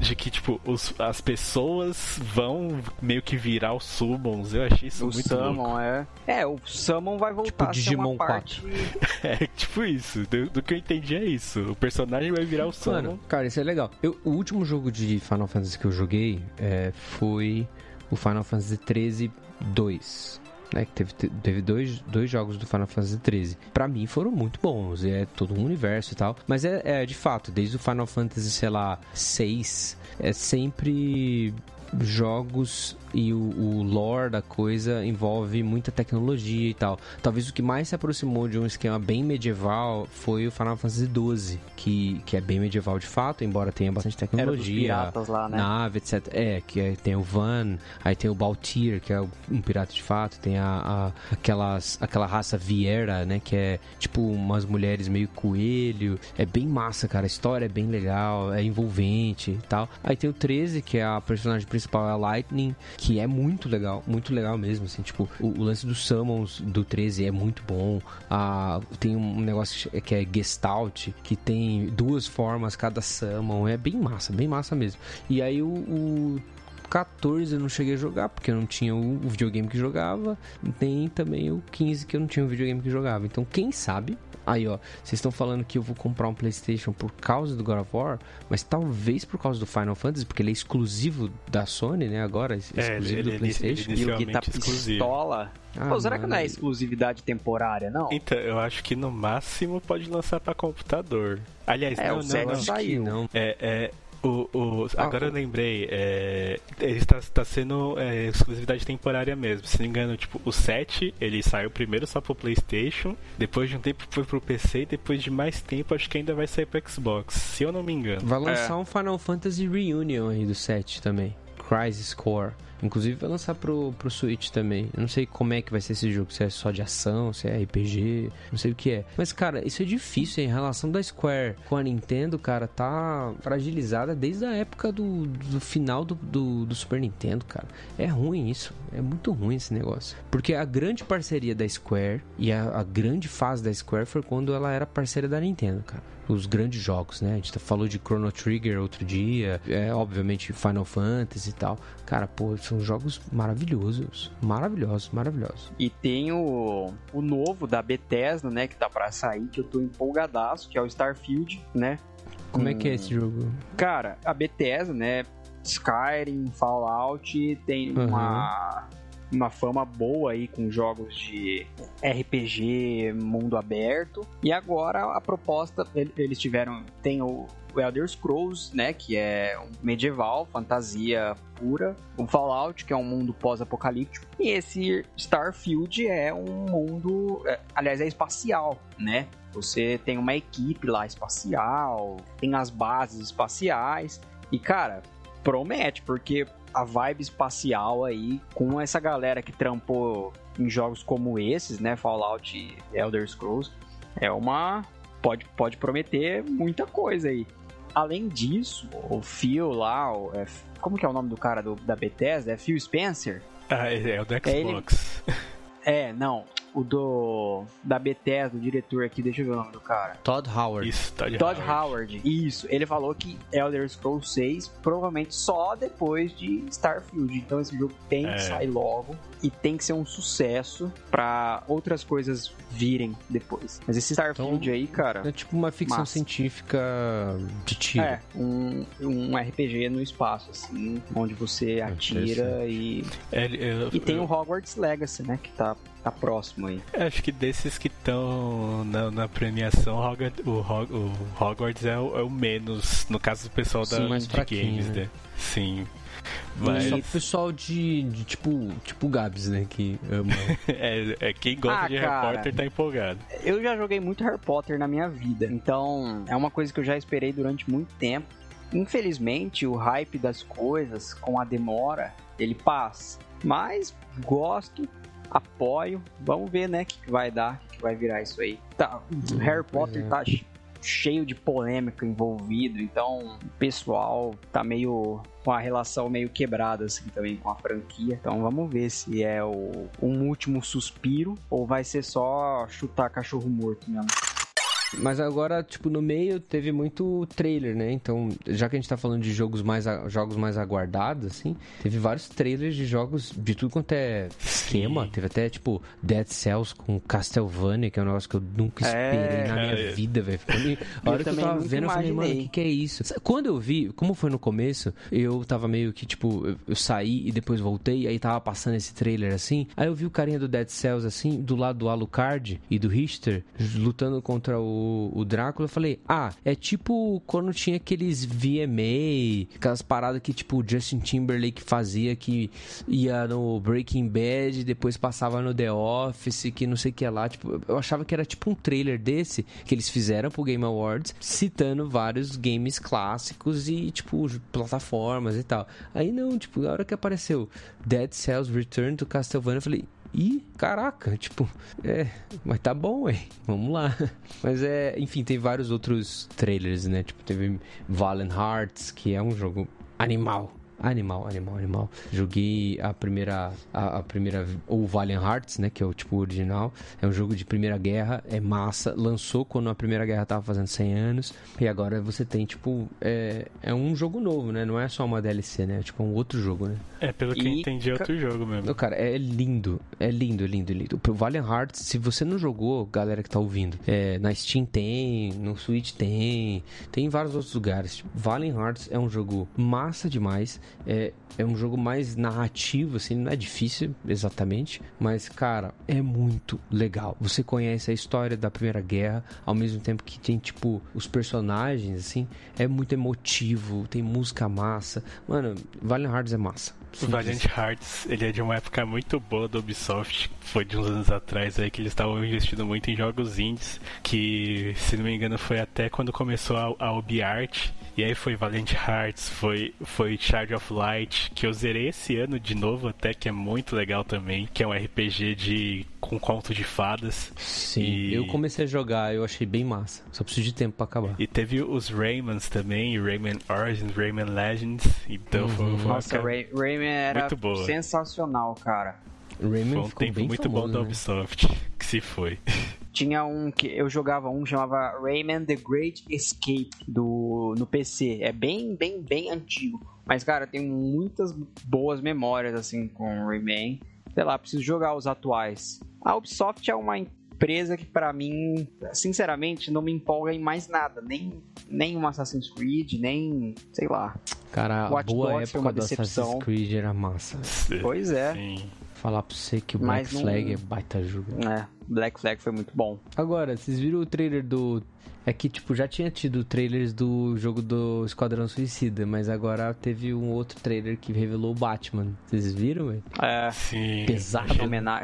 De que, tipo, os- as pessoas vão meio que virar os summons. Eu achei isso O muito Summon louco. é. É, o Summon vai voltar Tipo a ser Digimon uma parte. É, tipo isso. Do, do que eu entendi é isso. O personagem vai virar o summon. Mano, cara, isso é legal. Eu- o último jogo de Final Fantasy que eu joguei é, foi o Final Fantasy 13 2. Né, que teve, teve dois, dois jogos do Final Fantasy 13. Pra mim foram muito bons. É todo um universo e tal. Mas é, é de fato, desde o Final Fantasy, sei lá, 6, é sempre jogos e o, o lore da coisa envolve muita tecnologia e tal. Talvez o que mais se aproximou de um esquema bem medieval foi o Final Fantasy XII, que, que é bem medieval de fato, embora tenha bastante tecnologia, lá, né? nave, etc. É, que é- tem o Van, aí tem o Baltir, que é um pirata de fato, tem a, a- aquelas, aquela raça Viera, né, que é tipo umas mulheres meio coelho. É bem massa, cara. A história é bem legal, é envolvente e tal. Aí tem o 13, que é a personagem principal, é a Lightning, que é muito legal, muito legal mesmo, assim, tipo, o, o lance dos summons do 13 é muito bom. Ah, tem um negócio que é Gestalt, que tem duas formas cada summon, é bem massa, bem massa mesmo. E aí o, o 14 eu não cheguei a jogar, porque eu não tinha o, videogame que jogava, nem também o 15 que eu não tinha o videogame que jogava. Então, quem sabe Aí, ó, vocês estão falando que eu vou comprar um PlayStation por causa do God of War, mas talvez por causa do Final Fantasy, porque ele é exclusivo da Sony, né? Agora, é É, exclusivo ele- do ele- PlayStation. ele- E o Gui tá exclusivo. pistola. Ah, Pô, será que mano. não é exclusividade temporária, não? Então, eu acho que no máximo pode lançar pra computador. Aliás, É, não, o não, não. Acho que saiu. não. É, é, o, o- Ah, agora o- eu lembrei, é, ele está, está sendo é, exclusividade temporária mesmo. Se não me engano, tipo, o 7 ele saiu primeiro só pro PlayStation, depois de um tempo foi pro PC, e depois de mais tempo acho que ainda vai sair pro Xbox, se eu não me engano. Vai lançar um Final Fantasy Reunion aí do 7 também. Crisis Core. Inclusive vai lançar pro, pro Switch também. Eu não sei como é que vai ser esse jogo, se é só de ação, se é RPG, não sei o que é. Mas, cara, isso é difícil? A relação da Square com a Nintendo, cara, tá fragilizada desde a época do, do final do, do, do Super Nintendo, cara. É ruim isso. É muito ruim esse negócio. Porque a grande parceria da Square e a, a grande fase da Square foi quando ela era parceira da Nintendo, cara os grandes jogos, né? A gente falou de Chrono Trigger outro dia, é obviamente Final Fantasy e tal. Cara, pô, são jogos maravilhosos, maravilhosos, maravilhosos. E tem o, o novo da Bethesda, né, que tá pra sair, que eu tô empolgadaço, que é o Starfield, né? Como é que é esse jogo? Cara, a Bethesda, né, Skyrim, Fallout, tem uma, uma fama boa aí com jogos de RPG, mundo aberto. E agora a proposta, ele- eles tiveram, tem o o Elder Scrolls, né, que é um medieval, fantasia pura. O Fallout, que é um mundo pós-apocalíptico. E esse Starfield é um mundo, é, aliás, é espacial, né? Você tem uma equipe lá espacial, tem as bases espaciais. E, cara, promete, porque a vibe espacial aí, com essa galera que trampou em jogos como esses, né? Fallout e Elder Scrolls, é uma. Pode, pode prometer muita coisa aí. Além disso, o Phil lá, o- é, como que é o nome do cara do- da Bethesda? É Phil Spencer? Ah, é, é o do ele- Xbox. É, não. O do da Bethesda, o diretor aqui, deixa eu ver o nome do cara. Todd Howard. Isso, Todd, Todd Howard. Howard. Isso, ele falou que Elder Scrolls 6 provavelmente só depois de Starfield. Então esse jogo tem É. que sair logo e tem que ser um sucesso pra outras coisas virem depois. Mas esse Starfield Então, aí, cara, É tipo uma ficção Massa. científica de tiro. é um, um RPG no espaço, assim, onde você atira e. É, eu- E tem eu- o Hogwarts Legacy, né? Que tá, tá próximo aí. Acho que desses que estão na, na premiação, o Hogwarts, o, Hog- o Hogwarts é, o, é o menos, no caso do pessoal da, Sim, de games, né? né? Sim. Mas... Só o pessoal de, de tipo, tipo Gabs, né? Que ama. é, é quem gosta Ah, de Harry cara. Potter tá empolgado. Eu já joguei muito Harry Potter na minha vida, então é uma coisa que eu já esperei durante muito tempo. Infelizmente, o hype das coisas com a demora, ele passa. Mas gosto, apoio, vamos ver, né, o que, que vai dar, o que, que vai virar isso aí. Tá, o Harry Potter é. tá che- cheio de polêmica envolvido, então o pessoal tá meio com a relação meio quebrada assim também com a franquia. Então vamos ver se é o um último suspiro ou vai ser só chutar cachorro morto mesmo. Mas agora, tipo, no meio teve muito trailer, né? Então, já que a gente tá falando de jogos mais, a- jogos mais aguardados, assim, teve vários trailers de jogos de tudo quanto é esquema. Sim. Teve até, tipo, Dead Cells com Castlevania, que é um negócio que eu nunca esperei É, na minha cara. vida, velho. A hora que eu também tava vendo, eu falei, mano, o que, que é isso? Quando eu vi, como foi no começo, eu tava meio que, tipo, eu, eu saí e depois voltei, aí tava passando esse trailer assim. Aí eu vi o carinha do Dead Cells assim, do lado do Alucard e do Richter, lutando contra o, o Drácula. Eu falei, ah, é tipo quando tinha aqueles VMA, aquelas paradas que, tipo, o Justin Timberlake fazia que ia no Breaking Bad, depois passava no The Office, que não sei o que lá. Tipo, eu achava que era tipo um trailer desse que eles fizeram pro Game Awards, citando vários games clássicos e, tipo, plataformas e tal. Aí não, tipo, na hora que apareceu Dead Cells Return to Castlevania, eu falei. Ih, caraca, tipo, é, mas tá bom, ué, vamos lá. Mas é, enfim, tem vários outros trailers, né? Tipo, teve Valiant Hearts, que é um jogo animal. Animal, animal, animal. Joguei a primeira, a, a primeira, ou Valiant Hearts, né, que é o tipo original. É um jogo de primeira guerra, é massa. Lançou quando a primeira guerra tava fazendo 100 anos. E agora você tem, tipo, é, é um jogo novo, né? Não é só uma DLC, né? É tipo um outro jogo, né? É, pelo que eu E, entendi, é outro jogo mesmo. Cara, é lindo. É lindo, lindo, lindo. O Valiant Hearts, se você não jogou, galera que tá ouvindo, é, na Steam tem, no Switch tem, tem em vários outros lugares. Valiant Hearts é um jogo massa demais. É, é um jogo mais narrativo, assim, não é difícil exatamente, mas, cara, é muito legal. Você conhece a história da Primeira Guerra, ao mesmo tempo que tem, tipo, os personagens, assim, é muito emotivo, tem música massa. Mano, Valiant Hearts é massa. O Valiant Hearts, ele é de uma época muito boa da Ubisoft, foi de uns anos atrás aí que eles estavam investindo muito em jogos indies, que se não me engano foi até quando começou a, a UbiArt, e aí foi Valiant Hearts, foi, foi Charge of Light, que eu zerei esse ano de novo até, que é muito legal também, que é um RPG de com conto de fadas. Sim, E- eu comecei a jogar, eu achei bem massa. Só preciso de tempo pra acabar. E teve os Raymans também, Rayman Origins, Rayman Legends, então foi, foi uma Nossa, Ray, Rayman era Muito boa. sensacional, cara. Rayman foi um ficou tempo bem muito famoso, bom da né? Ubisoft, que se foi. Tinha um que eu jogava um que chamava Rayman The Great Escape do no PC. É bem, bem, bem antigo. Mas, cara, tem muitas boas memórias assim com Rayman. Sei lá, preciso jogar os atuais. A Ubisoft é uma empresa que pra mim, sinceramente, não me empolga em mais nada, nem nem um Assassin's Creed, nem, sei lá. Cara, a Watch boa Dogs foi época uma do decepção. Assassin's Creed era massa. Pois é. Sim. Falar pra você que o Mas Black não- Flag é baita jogo. É, Black Flag foi muito bom. Agora, vocês viram o trailer do. É que, tipo, já tinha tido trailers do jogo do Esquadrão Suicida, mas agora teve um outro trailer que revelou o Batman. Vocês viram, velho? É, Sim. Pesado.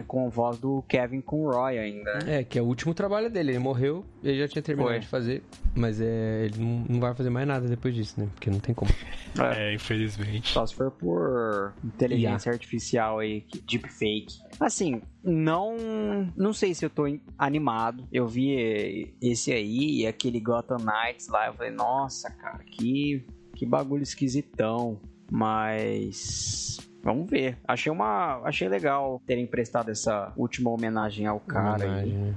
com a voz do Kevin Conroy ainda. né? É, que é o último trabalho dele. Ele morreu, ele já tinha terminado Foi. de fazer, mas é, ele não, vai fazer mais nada depois disso, né? Porque não tem como. É, infelizmente. Só se for por inteligência artificial aí, deepfake. Assim, não não sei se eu tô animado. Eu vi esse aí e aquele Gotham Knights lá. Eu falei, nossa, cara, que, que bagulho esquisitão. Mas Vamos ver. Achei uma. Achei legal terem prestado essa última homenagem ao cara. Homenagem, né?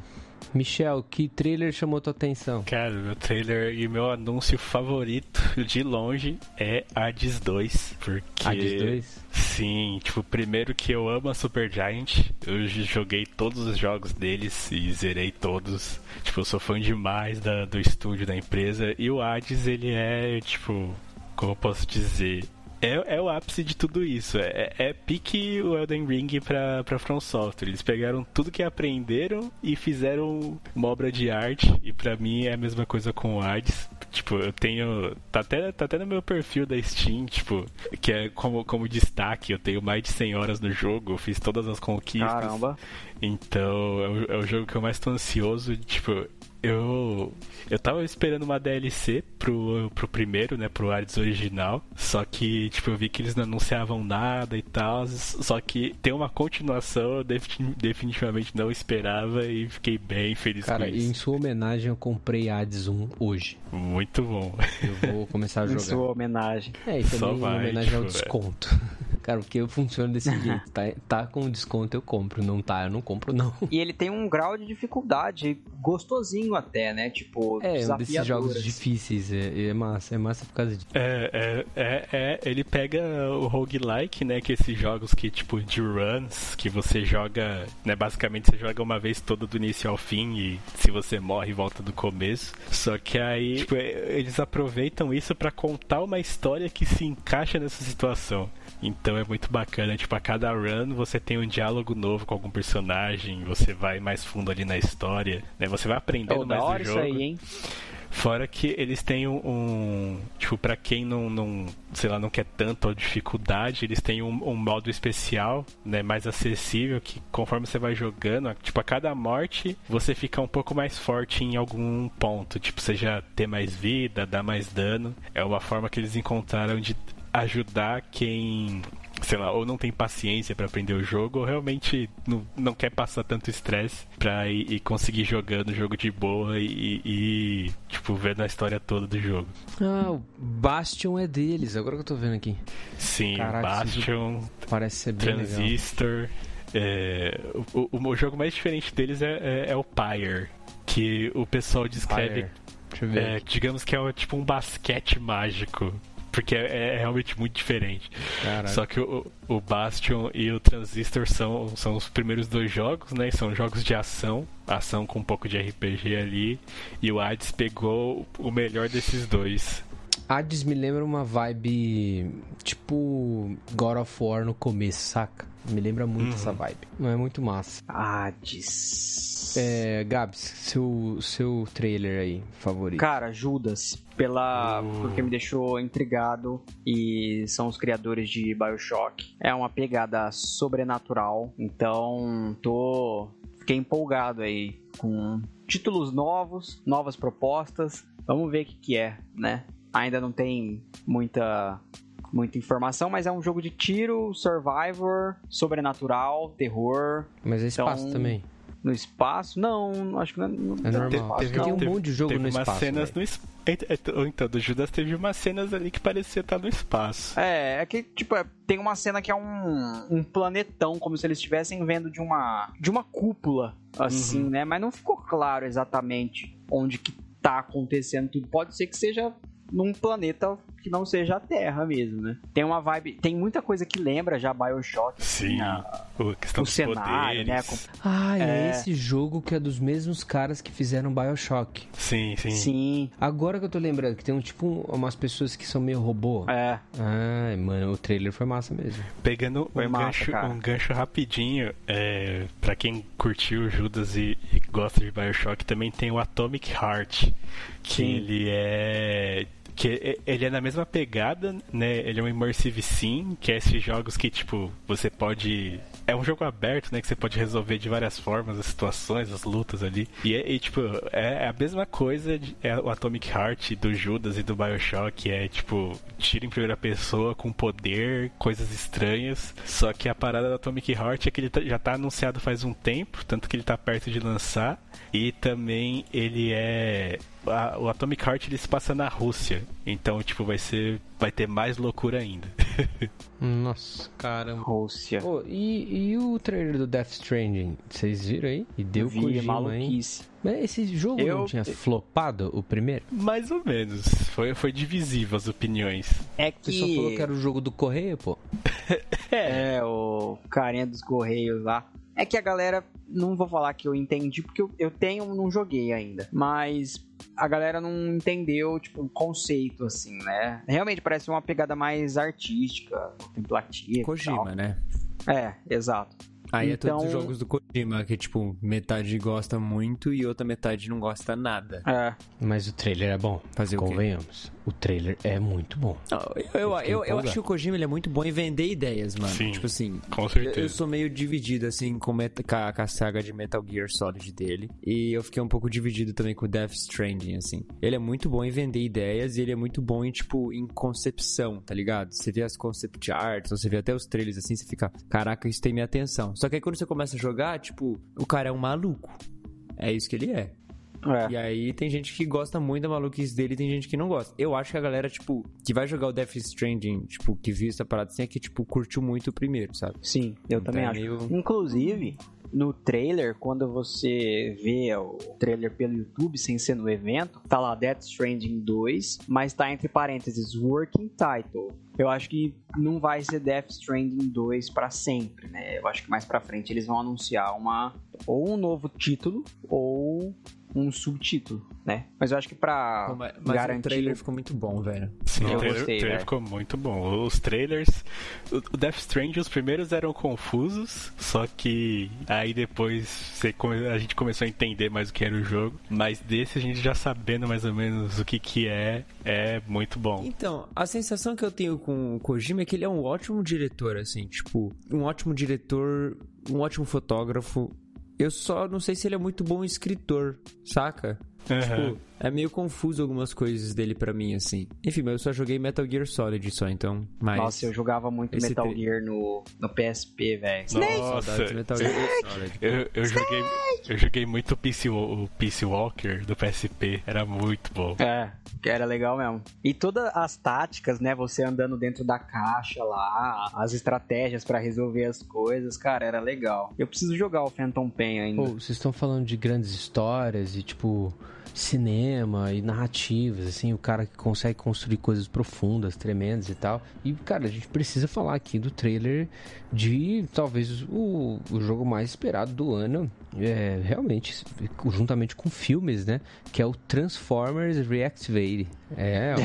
Michel, que trailer chamou tua atenção? Cara, meu trailer e meu anúncio favorito de longe é Hades 2. Porque. Hades 2? Sim, tipo, primeiro que eu amo a Super Giant. Eu joguei todos os jogos deles e zerei todos. Tipo, eu sou fã demais da, do estúdio da empresa. E o Hades, ele é, tipo, como eu posso dizer? É, é o ápice de tudo isso. É, é pique o Elden Ring pra, pra From Software. Eles pegaram tudo que aprenderam e fizeram uma obra de arte. E pra mim é a mesma coisa com o Hades. Tipo, eu tenho. Tá até, tá até no meu perfil da Steam, tipo, que é como, como destaque. Eu tenho mais de 100 horas no jogo, eu fiz todas as conquistas. Caramba. Então, é o, é o jogo que eu mais tô ansioso. Tipo, eu eu tava esperando uma DLC pro, pro primeiro, né, pro Hades original, só que, tipo, eu vi que eles não anunciavam nada e tal, só que tem uma continuação, eu definitivamente não esperava e fiquei bem feliz Cara, com isso. Cara, em sua homenagem eu comprei Hades 1 hoje. Muito bom. Eu vou começar a jogar. em sua homenagem. É, e também Só vai, em homenagem tipo, ao desconto. É. Cara, porque eu funciono desse jeito. Tá, tá com desconto, eu compro. Não tá, eu não compro, não. E ele tem um grau de dificuldade gostosinho até, né? Tipo, é, um desses jogos difíceis. É, é, massa, é massa por causa disso. É, é, é, é, ele pega o roguelike, né? Que esses jogos que, tipo, de runs, que você joga, né? Basicamente você joga uma vez todo do início ao fim e se você morre, volta do começo. Só que aí, tipo, eles aproveitam isso para contar uma história que se encaixa nessa situação. Então é muito bacana, tipo, a cada run você tem um diálogo novo com algum personagem, você vai mais fundo ali na história, né? Você vai aprendendo oh, mais do jogo. Isso aí, hein? Fora que eles têm um, um tipo, para quem não, não, sei lá, não quer tanto a dificuldade, eles têm um, um, modo especial, né, mais acessível, que conforme você vai jogando, tipo, a cada morte, você fica um pouco mais forte em algum ponto, tipo, seja ter mais vida, dar mais dano. É uma forma que eles encontraram de ajudar quem sei lá, ou não tem paciência para aprender o jogo, ou realmente não, não quer passar tanto estresse pra ir, ir, conseguir jogando o jogo de boa e, e, tipo, vendo a história toda do jogo. Ah, o Bastion é deles, agora que eu tô vendo aqui. Sim, Caraca, Bastion, parece ser bem Transistor. É, o, o, o, jogo mais diferente deles é, é, é o Pyre, que o pessoal descreve. É, digamos que é tipo um basquete mágico porque é, é, realmente muito diferente. Caraca. Só que o, o Bastion e o Transistor são, são os primeiros dois jogos, né? São jogos de ação, ação com um pouco de RPG ali. E o Hades pegou o melhor desses dois. Hades me lembra uma vibe tipo God of War no começo, saca? Me lembra muito uhum. essa vibe. Não é muito massa. Hades. É, Gabs, seu, seu trailer aí, favorito. Cara, Judas, pela uh. porque me deixou intrigado e são os criadores de BioShock. É uma pegada sobrenatural, então tô fiquei empolgado aí com títulos novos, novas propostas. Vamos ver o que, que é, né? Ainda não tem muita muita informação, mas é um jogo de tiro, survivor, sobrenatural, terror. Mas é espaço então, também no espaço. Não, acho que não, não é normal. Teve, tem um monte de jogo teve no espaço. cenas no Então, do Judas teve umas cenas ali que parecia estar no espaço. É, é que, tipo, é, tem uma cena que é um, um planetão, como se eles estivessem vendo de uma, de uma cúpula, assim, uhum. né? Mas não ficou claro exatamente onde que tá acontecendo tudo. Pode ser que seja num planeta que não seja a Terra mesmo, né? Tem uma vibe, tem muita coisa que lembra já BioShock. Assim, Sim, a, o cenário, poderes. né? Ah, é, é, esse jogo que é dos mesmos caras que fizeram BioShock. Sim, sim. Sim. Agora que eu tô lembrando que tem um tipo umas pessoas que são meio robô. É. Ai, mano, o trailer foi massa mesmo. Pegando um, massa, gancho, um gancho rapidinho, é, para quem curtiu Judas e, e gosta de BioShock, também tem o Atomic Heart, que sim. ele é que ele é na mesma pegada, né? Ele é um immersive sim, que é esses jogos que, tipo, você pode. É um jogo aberto, né? Que você pode resolver de várias formas as situações, as lutas ali. E, e tipo, é a mesma coisa de, é o Atomic Heart do Judas e do Bioshock. É, tipo, tira em primeira pessoa com poder, coisas estranhas. Só que a parada do Atomic Heart é que ele tá, já tá anunciado faz um tempo, tanto que ele tá perto de lançar. E também ele é a, o Atomic Heart ele se passa na Rússia. Então, tipo, vai ser. Vai ter mais loucura ainda. Nossa, caramba. Rússia. Pô, e, e o trailer do Death Stranding? Vocês viram aí? E deu Vi, Kojima, hein? maluquice. Mas esse jogo Eu- não tinha flopado o primeiro? Mais ou menos. Foi, foi divisível as opiniões. É O pessoal falou que que... era o jogo do correio, pô. É, o carinha dos Correios lá. É que a galera, não vou falar que eu entendi, porque eu, eu tenho, não joguei ainda. Mas a galera não entendeu, tipo, o conceito, assim, né? Realmente parece uma pegada mais artística, contemplativa. Kojima, né? É, exato. Aí é todos os Então- jogos do Kojima, que tipo, metade gosta muito e outra metade não gosta nada. É. Mas o trailer é bom. Fazer o quê? O trailer é muito bom. Não, eu, eu, eu, eu acho que o Kojima ele é muito bom em vender ideias, mano. Sim. Tipo assim, Com eu, certeza. eu sou meio dividido, assim, com, meta- com, a, com a saga de Metal Gear Solid dele. E eu fiquei um pouco dividido também com o Death Stranding, assim. Ele é muito bom em vender ideias e ele é muito bom em, tipo, em concepção, tá ligado? Você vê as concept arts, ou você vê até os trailers assim, você fica, caraca, isso tem minha atenção. Só que aí quando você começa a jogar, tipo, o cara é um maluco. É isso que ele é. É. E aí tem gente que gosta muito da maluquice dele e tem gente que não gosta. Eu acho que a galera, tipo, que vai jogar o Death Stranding, tipo, que viu essa parada assim, é que, tipo, curtiu muito o primeiro, sabe? Sim, eu Então também é acho. meio- Inclusive, no trailer, quando você vê o trailer pelo YouTube, sem ser no evento, tá lá Death Stranding 2, mas tá entre parênteses Working Title. Eu acho que não vai ser Death Stranding 2 pra sempre, né? Eu acho que mais pra frente eles vão anunciar uma ou um novo título ou um subtítulo, né? Mas eu acho que pra Mas, mas garantir o trailer ficou muito bom, velho. Sim, Eu o trailer, gostei, o trailer ficou muito bom. Os trailers. O Death Stranding, os primeiros eram confusos, só que aí depois você come- a gente começou a entender mais o que era o jogo. Mas desse a gente já sabendo mais ou menos o que, que é, é muito bom. Então, a sensação que eu tenho com o Kojima é que ele é um ótimo diretor, assim, tipo, um ótimo diretor, um ótimo fotógrafo. Eu só não sei se ele é muito bom escritor, saca? Aham. Tipo, é meio confuso algumas coisas dele pra mim, assim. Enfim, mas eu só joguei Metal Gear Solid só, então. Mas... Nossa, eu jogava muito esse Metal tre- Gear no, no PSP, velho. Nossa, Metal Gear Solid. eu, eu joguei, eu joguei muito o Peace, o Peace Walker do PSP, era muito bom. É, que era legal mesmo. E todas as táticas, né? Você andando dentro da caixa lá, as estratégias pra resolver as coisas, cara, era legal. Eu preciso jogar o Phantom Pain ainda. Pô, vocês estão falando de grandes histórias e, tipo, cinema e narrativas, assim, o cara que consegue construir coisas profundas, tremendas e tal. E, cara, a gente precisa falar aqui do trailer de talvez o, o jogo mais esperado do ano. É, realmente, juntamente com filmes, né? Que é o Transformers Reactivate. É,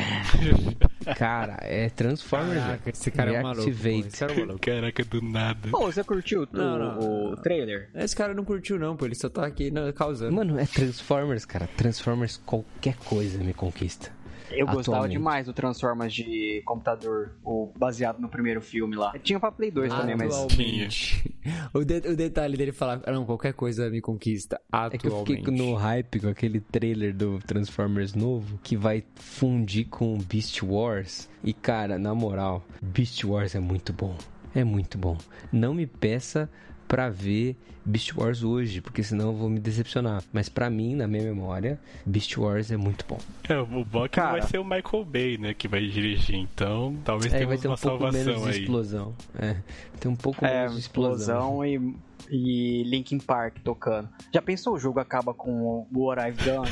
cara, é Transformers Caraca, esse cara é um maluco. Reactivate. Esse cara é maluco. Caraca, do nada. Pô, você curtiu o, Não, não. o trailer? Esse cara não curtiu, não, pô. Ele só tá aqui né, causando. Mano, é Transformers, cara. Transformers, qualquer coisa me conquista. Eu gostava Atualmente. demais do Transformers de computador, o baseado no primeiro filme lá. Tinha pra Play 2 também, mas. Atualmente. O, de- o detalhe dele falar, "Ah, não, qualquer coisa me conquista. É que eu Atualmente. fiquei no hype com aquele trailer do Transformers novo que vai fundir com Beast Wars. E cara, na moral, Beast Wars é muito bom. É muito bom. Não me peça pra ver Beast Wars hoje, porque senão eu vou me decepcionar. Mas pra mim, na minha memória, Beast Wars é muito bom. É, o bom é que Cara. vai ser o Michael Bay, né, que vai dirigir, então talvez É, tenha vai ter um uma pouco menos salvação de aí. explosão. É, tem um pouco É, menos de explosão. explosão e, e Linkin Park tocando. Já pensou o jogo acaba com o What I've Done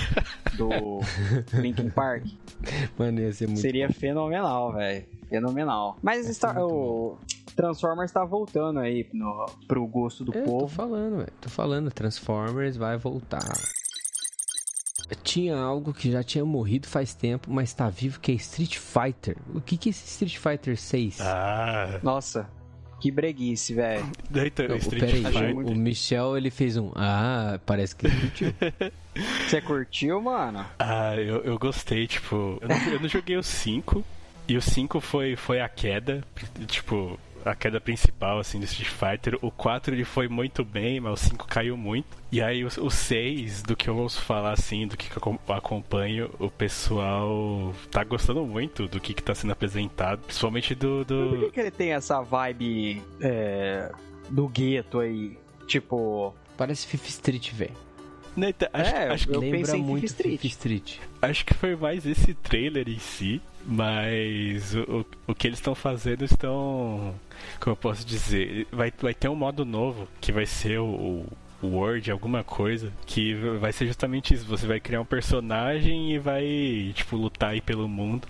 do Linkin Park? Mano, ia ser muito Seria fenomenal, velho. Fenomenal. Mas Star- o Transformers tá voltando aí no, pro gosto do Eu tô povo. falando, velho. Tô falando, Transformers vai voltar. Tinha algo que já tinha morrido faz tempo, mas tá vivo, que é Street Fighter. O que que é esse Street Fighter 6? Ah, Nossa, que breguice, velho. então, Street peraí, o Michel ele fez um. Ah, parece que ele curtiu. Você curtiu, mano? Ah, eu, eu gostei, tipo, eu não, eu não joguei o 5, e o 5 foi, foi a queda, tipo, a queda principal, assim, do Street Fighter. O 4 ele foi muito bem, mas o 5 caiu muito. E aí o, o 6, do que eu ouço falar, assim, do que eu acom- acompanho, o pessoal tá gostando muito do que, que tá sendo apresentado, principalmente do... Por que, do... que ele tem essa vibe é, do gueto aí? Tipo, Parece Fifth Street, velho. Né, então, acho, É, acho, eu Lembra muito Thief Street. Thief Street. acho que foi mais esse trailer em si, mas o, o, que eles estão fazendo estão. Como eu posso dizer? Vai, vai ter um modo novo que vai ser o, o Word, alguma coisa, que vai ser justamente isso. Você vai criar um personagem e vai, tipo, lutar aí pelo mundo.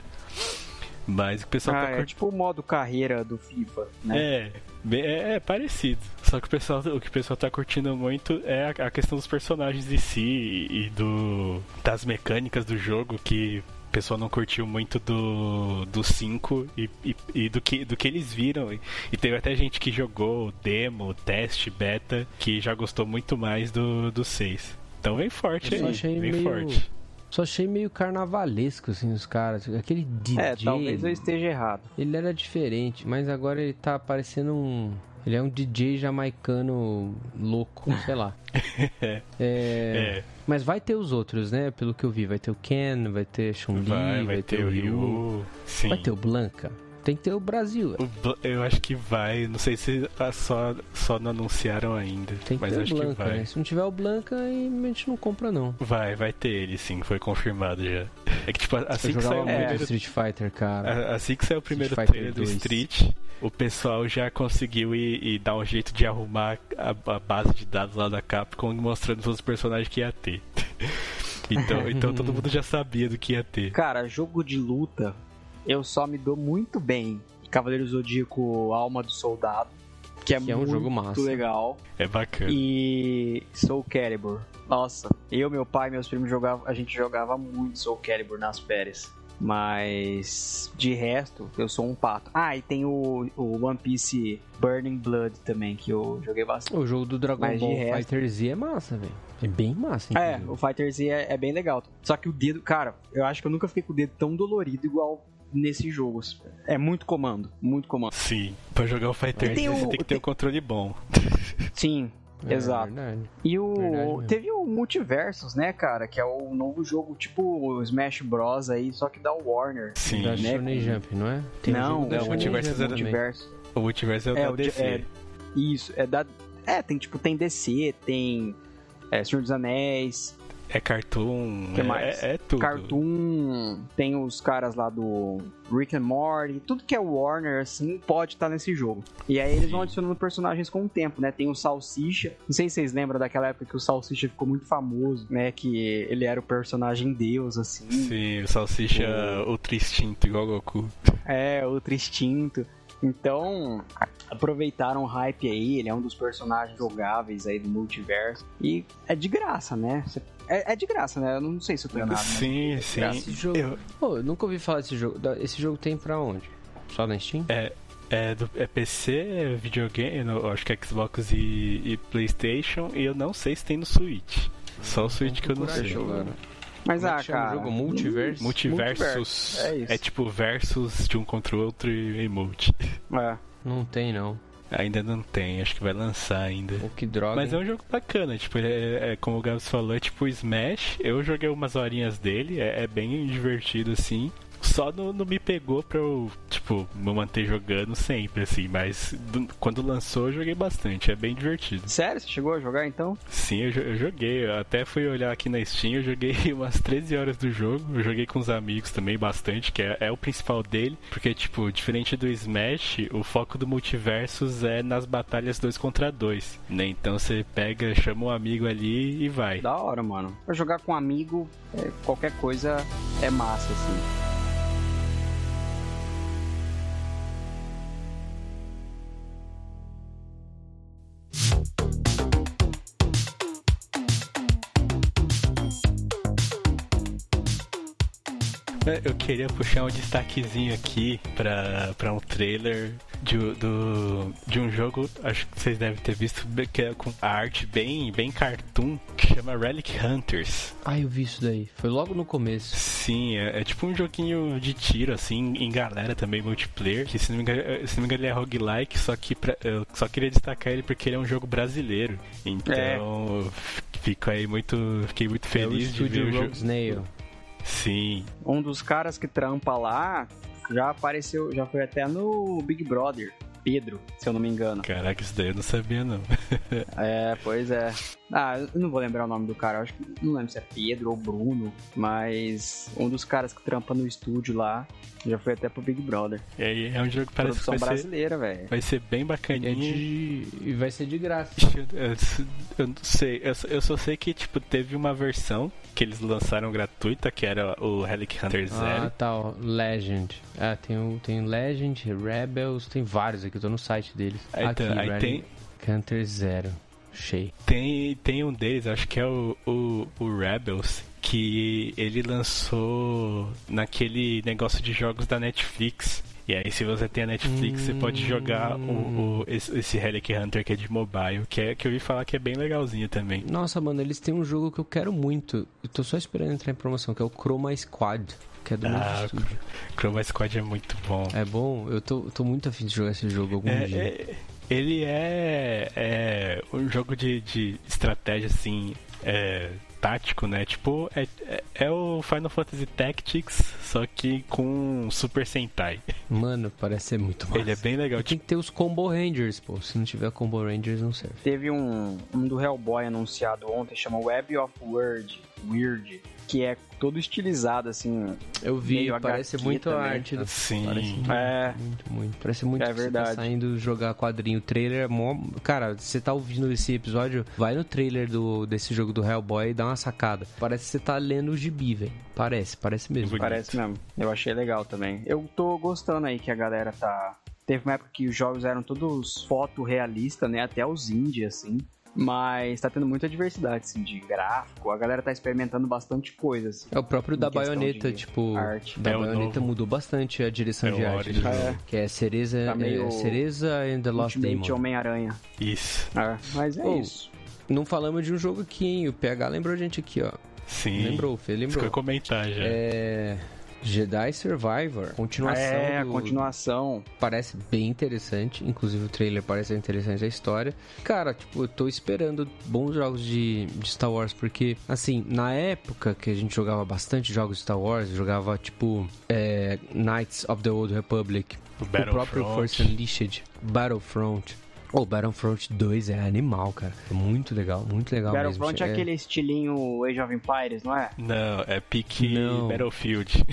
Mas o pessoal Ah, tá é tipo o modo carreira do FIFA, né? É, é, é parecido. Só que o pessoal, o que o pessoal tá curtindo muito é a, a questão dos personagens em si e, e do das mecânicas do jogo que o pessoal não curtiu muito do do 5 e, e, e do que do que eles viram. E, e teve até gente que jogou demo, teste, beta, que já gostou muito mais do do 6. Então vem forte Eu aí, vem meio- forte. Só achei meio carnavalesco, assim, os caras. Aquele DJ. É, talvez eu esteja errado. Ele era diferente, mas agora ele tá parecendo um. Ele é um DJ jamaicano louco, sei lá. É. É, É, Mas vai ter os outros, né? Pelo que eu vi. Vai ter o Ken, vai ter Chun-Li, vai, vai, ter, o Ryu. Ryu. Sim. Vai ter o Blanca. Tem que ter o Brasil. O Eu acho que vai, não sei se tá só, só não anunciaram ainda, Tem que mas ter acho o que Blanca, vai. né? Se não tiver o Blanca, aí a gente não compra, não. Vai, vai ter ele sim, foi confirmado já. É que tipo, assim eu que saiu o primeiro, Street Fighter, cara. assim que saiu o primeiro trailer do 2. Street, o pessoal já conseguiu ir, ir dar um jeito de arrumar a, a base de dados lá da Capcom mostrando os outros personagens que ia ter. Então, então todo mundo já sabia do que ia ter. Cara, jogo de luta, eu só me dou muito bem. Cavaleiro Zodíaco Alma do Soldado, que é Que é um muito jogo massa. legal. É bacana. E Soul Calibur. Nossa, eu, meu pai e meus primos jogavam, a gente jogava muito Soul Calibur nas férias. Mas de resto, eu sou um pato. Ah, e tem o, o One Piece Burning Blood também, que eu joguei bastante. O jogo do Dragon Mas de Ball resto- Fighter Z é massa, velho. É bem massa, É, inclusive. o Fighter Z é, é bem legal. Só que o dedo, cara, eu acho que eu nunca fiquei com o dedo tão dolorido igual nesses jogos. É muito comando, muito comando. Sim, pra jogar o Fighter tem você o- tem que ter tem- um controle bom. Sim, É exato. verdade. E o. Verdade teve o Multiversus, né, cara? Que é o novo jogo tipo o Smash Bros. aí, só que da Warner. Sim. Da né, Shonen com- Jump, não é? Tem um não, da não, o Multiversus é também. Multiverso. O multiverso é o É, da o DC. é, isso, é da. É, tem tipo, tem DC, tem é, Senhor dos Anéis, É cartoon, é, é, é tudo. Cartoon, tem os caras lá do Rick and Morty, tudo que é Warner, assim, pode estar nesse jogo. E aí eles vão adicionando personagens com o tempo, né? Tem o Salsicha, não sei se vocês lembram daquela época que o Salsicha ficou muito famoso, né? Que ele era o personagem deus, assim. Sim, o Salsicha Ultra Instinto, igual o Goku. É, outro instinto. Então, aproveitaram o hype aí, ele é um dos personagens jogáveis aí do multiverso. E é de graça, né? Cê- É, é de graça, né? Eu não sei se eu tô enganado. né? Sim, sim. Esse jogo. Eu- Pô, eu nunca ouvi falar desse jogo. Esse jogo tem pra onde? Só na Steam? é, do, é PC, é videogame, eu acho que é Xbox e, e Playstation, e eu não sei se tem no Switch. Só o Switch que eu não sei. Mas, Como é ah, cara. jogo Multiverse? Multiversus. É isso. tipo versus de um contra o outro e emote. É. Não tem, não. Ainda não tem, acho que vai lançar ainda. Que droga. Mas é hein? um jogo bacana, tipo, é, é como o Gabs falou, é tipo Smash. Eu joguei umas horinhas dele, é, é bem divertido assim. Só não, não me pegou pra eu, tipo, me manter jogando sempre, assim, mas do- quando lançou eu joguei bastante, é bem divertido. Sério? Você chegou a jogar então? Sim, eu, eu joguei, eu até fui olhar aqui na Steam, eu joguei umas 13 horas do jogo, eu joguei com os amigos também bastante, que é, é o principal dele, porque, tipo, diferente do Smash, o foco do Multiversus é nas batalhas 2 contra 2, né? Então você pega, chama um amigo ali e vai. Da hora, mano. Pra jogar com um amigo, é, qualquer coisa é massa, assim. É, Eu queria puxar um destaquezinho aqui pra, pra um trailer de, do, de um jogo, acho que vocês devem ter visto, que é com a arte bem, bem cartoon, que chama Relic Hunters. Ah, eu vi isso daí. Foi logo no começo. Sim, é, é tipo um joguinho de tiro, assim, em galera também, multiplayer, que se não me engano, eh, se não me engano ele é roguelike, só que pra- eu só queria destacar ele porque ele é um jogo brasileiro. Então, fico aí muito, fiquei muito É feliz de ver o jogo. Snail. Sim, Um dos caras que trampa lá já apareceu, já foi até no Big Brother. Pedro, se eu não me engano. caraca, isso daí eu não sabia não. É, pois é. Ah, eu não vou lembrar o nome do cara, eu acho que não lembro se é Pedro ou Bruno, mas um dos caras que trampa no estúdio lá já foi até pro Big Brother. E aí é um jogo que parece que Produção vai ser, brasileira, velho. vai ser bem É bacaninha. de... E vai ser de graça. Eu, eu não sei, eu, só- eu só sei que tipo teve uma versão que eles lançaram gratuita, que era o Relic Hunter Zero. Ah, tá, ó, Legend. Ah, tem o tem Legend, Rebels, tem vários aqui, eu tô no site deles. Aí aqui, tá- aí Relic Hunter Zero. Achei. Tem, tem um deles, acho que é o, o, o Rebels, que ele lançou naquele negócio de jogos da Netflix. E aí, se você tem a Netflix, você pode jogar o, o- esse, esse Relic Hunter que é de mobile, que, é, que eu ouvi falar que é bem legalzinho também. Nossa, mano, eles têm um jogo que eu quero muito. Eu tô só esperando entrar em promoção, que é o Chroma Squad, que é do mesmo Ah, estúdio. Chroma Squad é muito bom. É bom? Eu tô, tô muito afim de jogar esse jogo algum É, dia. é- ele é, é um jogo de, de estratégia assim é, tático, né? Tipo, é, é, é o Final Fantasy Tactics, só que com Super Sentai. Mano, parece ser muito massa. Ele é bem legal. E tem que ter os Combo Rangers, pô. Se não tiver Combo Rangers, não serve. Teve um, um do Hellboy anunciado ontem, chama Web of Word, Weird, que é todo estilizado, assim. Eu vi, parece HQ muito também. arte. do- Sim. Parece muito, É. muito, muito. Parece muito É você verdade. tá saindo jogar quadrinho. O trailer é mó... Cara, você tá ouvindo esse episódio, vai no trailer do, desse jogo do Hellboy e dá uma sacada. Parece que você tá lendo o gibi, velho. Parece, parece mesmo. Parece mesmo. Eu achei legal também. Eu tô gostando aí que a galera tá. Teve uma época que os jogos eram todos foto-realista, né? Até os indie, assim. Mas tá tendo muita diversidade, assim, de gráfico. A galera tá experimentando bastante coisa, assim. É o próprio da baioneta, de tipo. arte. Da É baioneta mudou bastante a direção É de o arte do. É. Que é Cereza, Tá meio é, Cereza and the Lost Ultimate Demon. Homem-Aranha. Isso. É, mas é Oh, isso. Não falamos de um jogo aqui, hein? O PH lembrou a gente aqui, ó. Sim. Lembrou, Fê, lembrou. ia comentar já. É. Jedi Survivor. Continuação. É, a do- continuação. Parece bem interessante. Inclusive o trailer parece interessante a história. Cara, tipo, eu tô esperando bons jogos de, de Star Wars. Porque, assim, na época que a gente jogava bastante jogos de Star Wars, jogava tipo é, Knights of the Old Republic. O O próprio Battlefront. Force Unleashed, Battlefront. O Battlefront 2 é animal, cara. É muito legal, muito legal Battlefront mesmo. é aquele estilinho Age of Empires, não é? Não, é pique Não. Battlefield.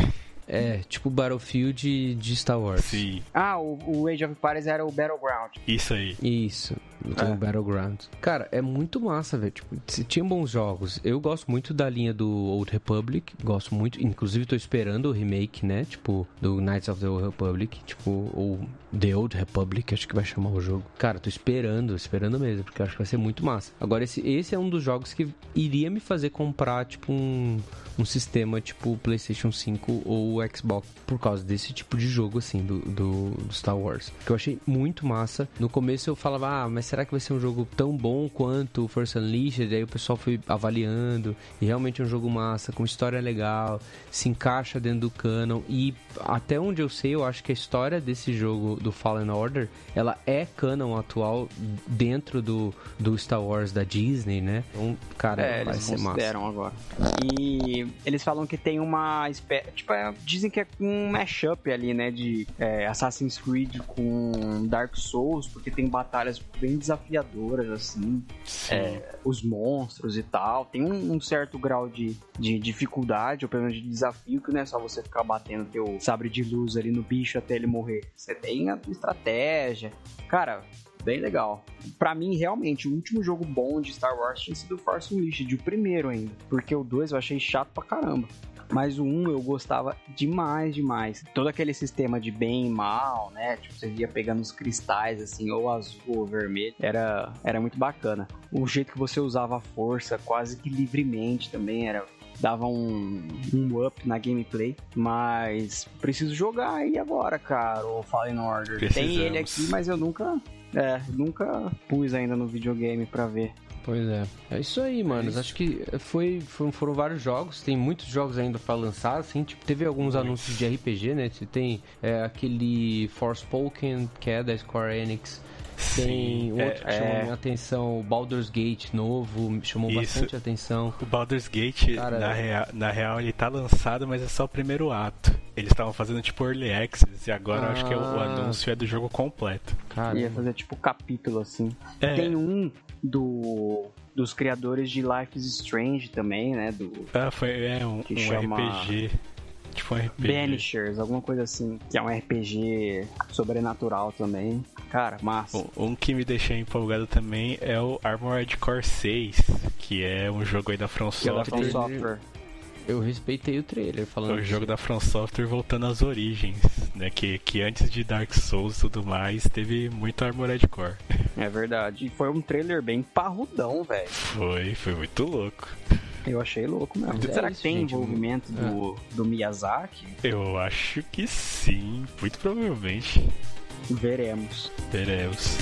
É, tipo Battlefield de Star Wars. Sim, Ah, o, o Age of Empires era o Battleground. isso aí. Isso, tem É. o Battleground. Cara, é muito massa, velho. Tipo, se tinha bons jogos. Eu gosto muito da linha do Old Republic. Gosto muito. Inclusive, tô esperando o remake, né? Tipo, do Knights of the Old Republic. Tipo, ou The Old Republic, acho que vai chamar o jogo. Cara, tô esperando, esperando mesmo, porque eu acho que vai ser muito massa. Agora, esse, esse é um dos jogos que iria me fazer comprar, tipo, um, um sistema tipo PlayStation 5 ou Xbox, por causa desse tipo de jogo, assim, do, do, do Star Wars. Que eu achei muito massa. No começo eu falava, ah, mas será que vai ser um jogo tão bom quanto o Force Unleashed? Aí o pessoal foi avaliando, e realmente é um jogo massa, com história legal, se encaixa dentro do canon, e até onde eu sei, eu acho que a história desse jogo do Fallen Order, ela é canon atual dentro do, do Star Wars da Disney, né? Então, cara, É, vai ser massa. agora. E eles falam que tem uma espécie. Tipo, é- dizem que é um mashup ali, né? De é, Assassin's Creed com Dark Souls, porque tem batalhas bem desafiadoras, assim. Sim. É, os monstros e tal. Tem um, um certo grau de, de dificuldade, ou pelo menos de desafio, que não é só você ficar batendo teu sabre de luz ali no bicho até ele morrer. Você tem a tua estratégia. Cara, bem legal. Pra mim, realmente, o último jogo bom de Star Wars tinha sido o Force Unleashed, o primeiro ainda. Porque o 2 eu achei chato pra caramba. Mas o 1 eu gostava demais, demais. Todo aquele sistema de bem e mal, né? Tipo, você ia pegando os cristais, assim, ou azul ou vermelho. Era, era muito bacana. O jeito que você usava a força, quase que livremente também, era dava um, um up na gameplay. Mas preciso jogar aí agora, cara, o Fallen Order. Tem Precisamos. ele aqui, mas eu nunca. É, nunca pus ainda no videogame pra ver. Pois é. É isso aí, mano. Acho que foi, foram, foram vários jogos. Tem muitos jogos ainda pra lançar, assim. Tipo, teve alguns anúncios de RPG, né? Você tem é, aquele Forspoken, que é da Square Enix. Tem Sim, outro que é. chamou minha atenção, o Baldur's Gate novo, me chamou Isso. bastante atenção. O Baldur's Gate, Cara, na, real, na real, ele tá lançado, mas é só o primeiro ato. Eles estavam fazendo tipo Early Access e agora eu acho que o, o Ah. anúncio é do jogo completo. Cara, Ia fazer tipo capítulo assim. É. Tem um do dos criadores de Life is Strange também, né? Do Ah, foi é, um, Que um chama- RPG. Tipo um RPG. Banishers, alguma coisa assim. Que é um RPG sobrenatural também. Cara, massa. Um, um que me deixou empolgado também é o Armored Core 6, que é um jogo aí da From que é da Software. From Software. Eu respeitei o trailer falando O jogo da From Software voltando às origens, né? Que, que antes de Dark Souls e tudo mais, teve muito Armored Core. É verdade. E foi um trailer bem parrudão, velho. Foi, foi muito louco. Eu achei louco mesmo. É Será isso, que tem gente. envolvimento do, do Miyazaki? Eu acho que sim, muito provavelmente. Veremos. Teremos.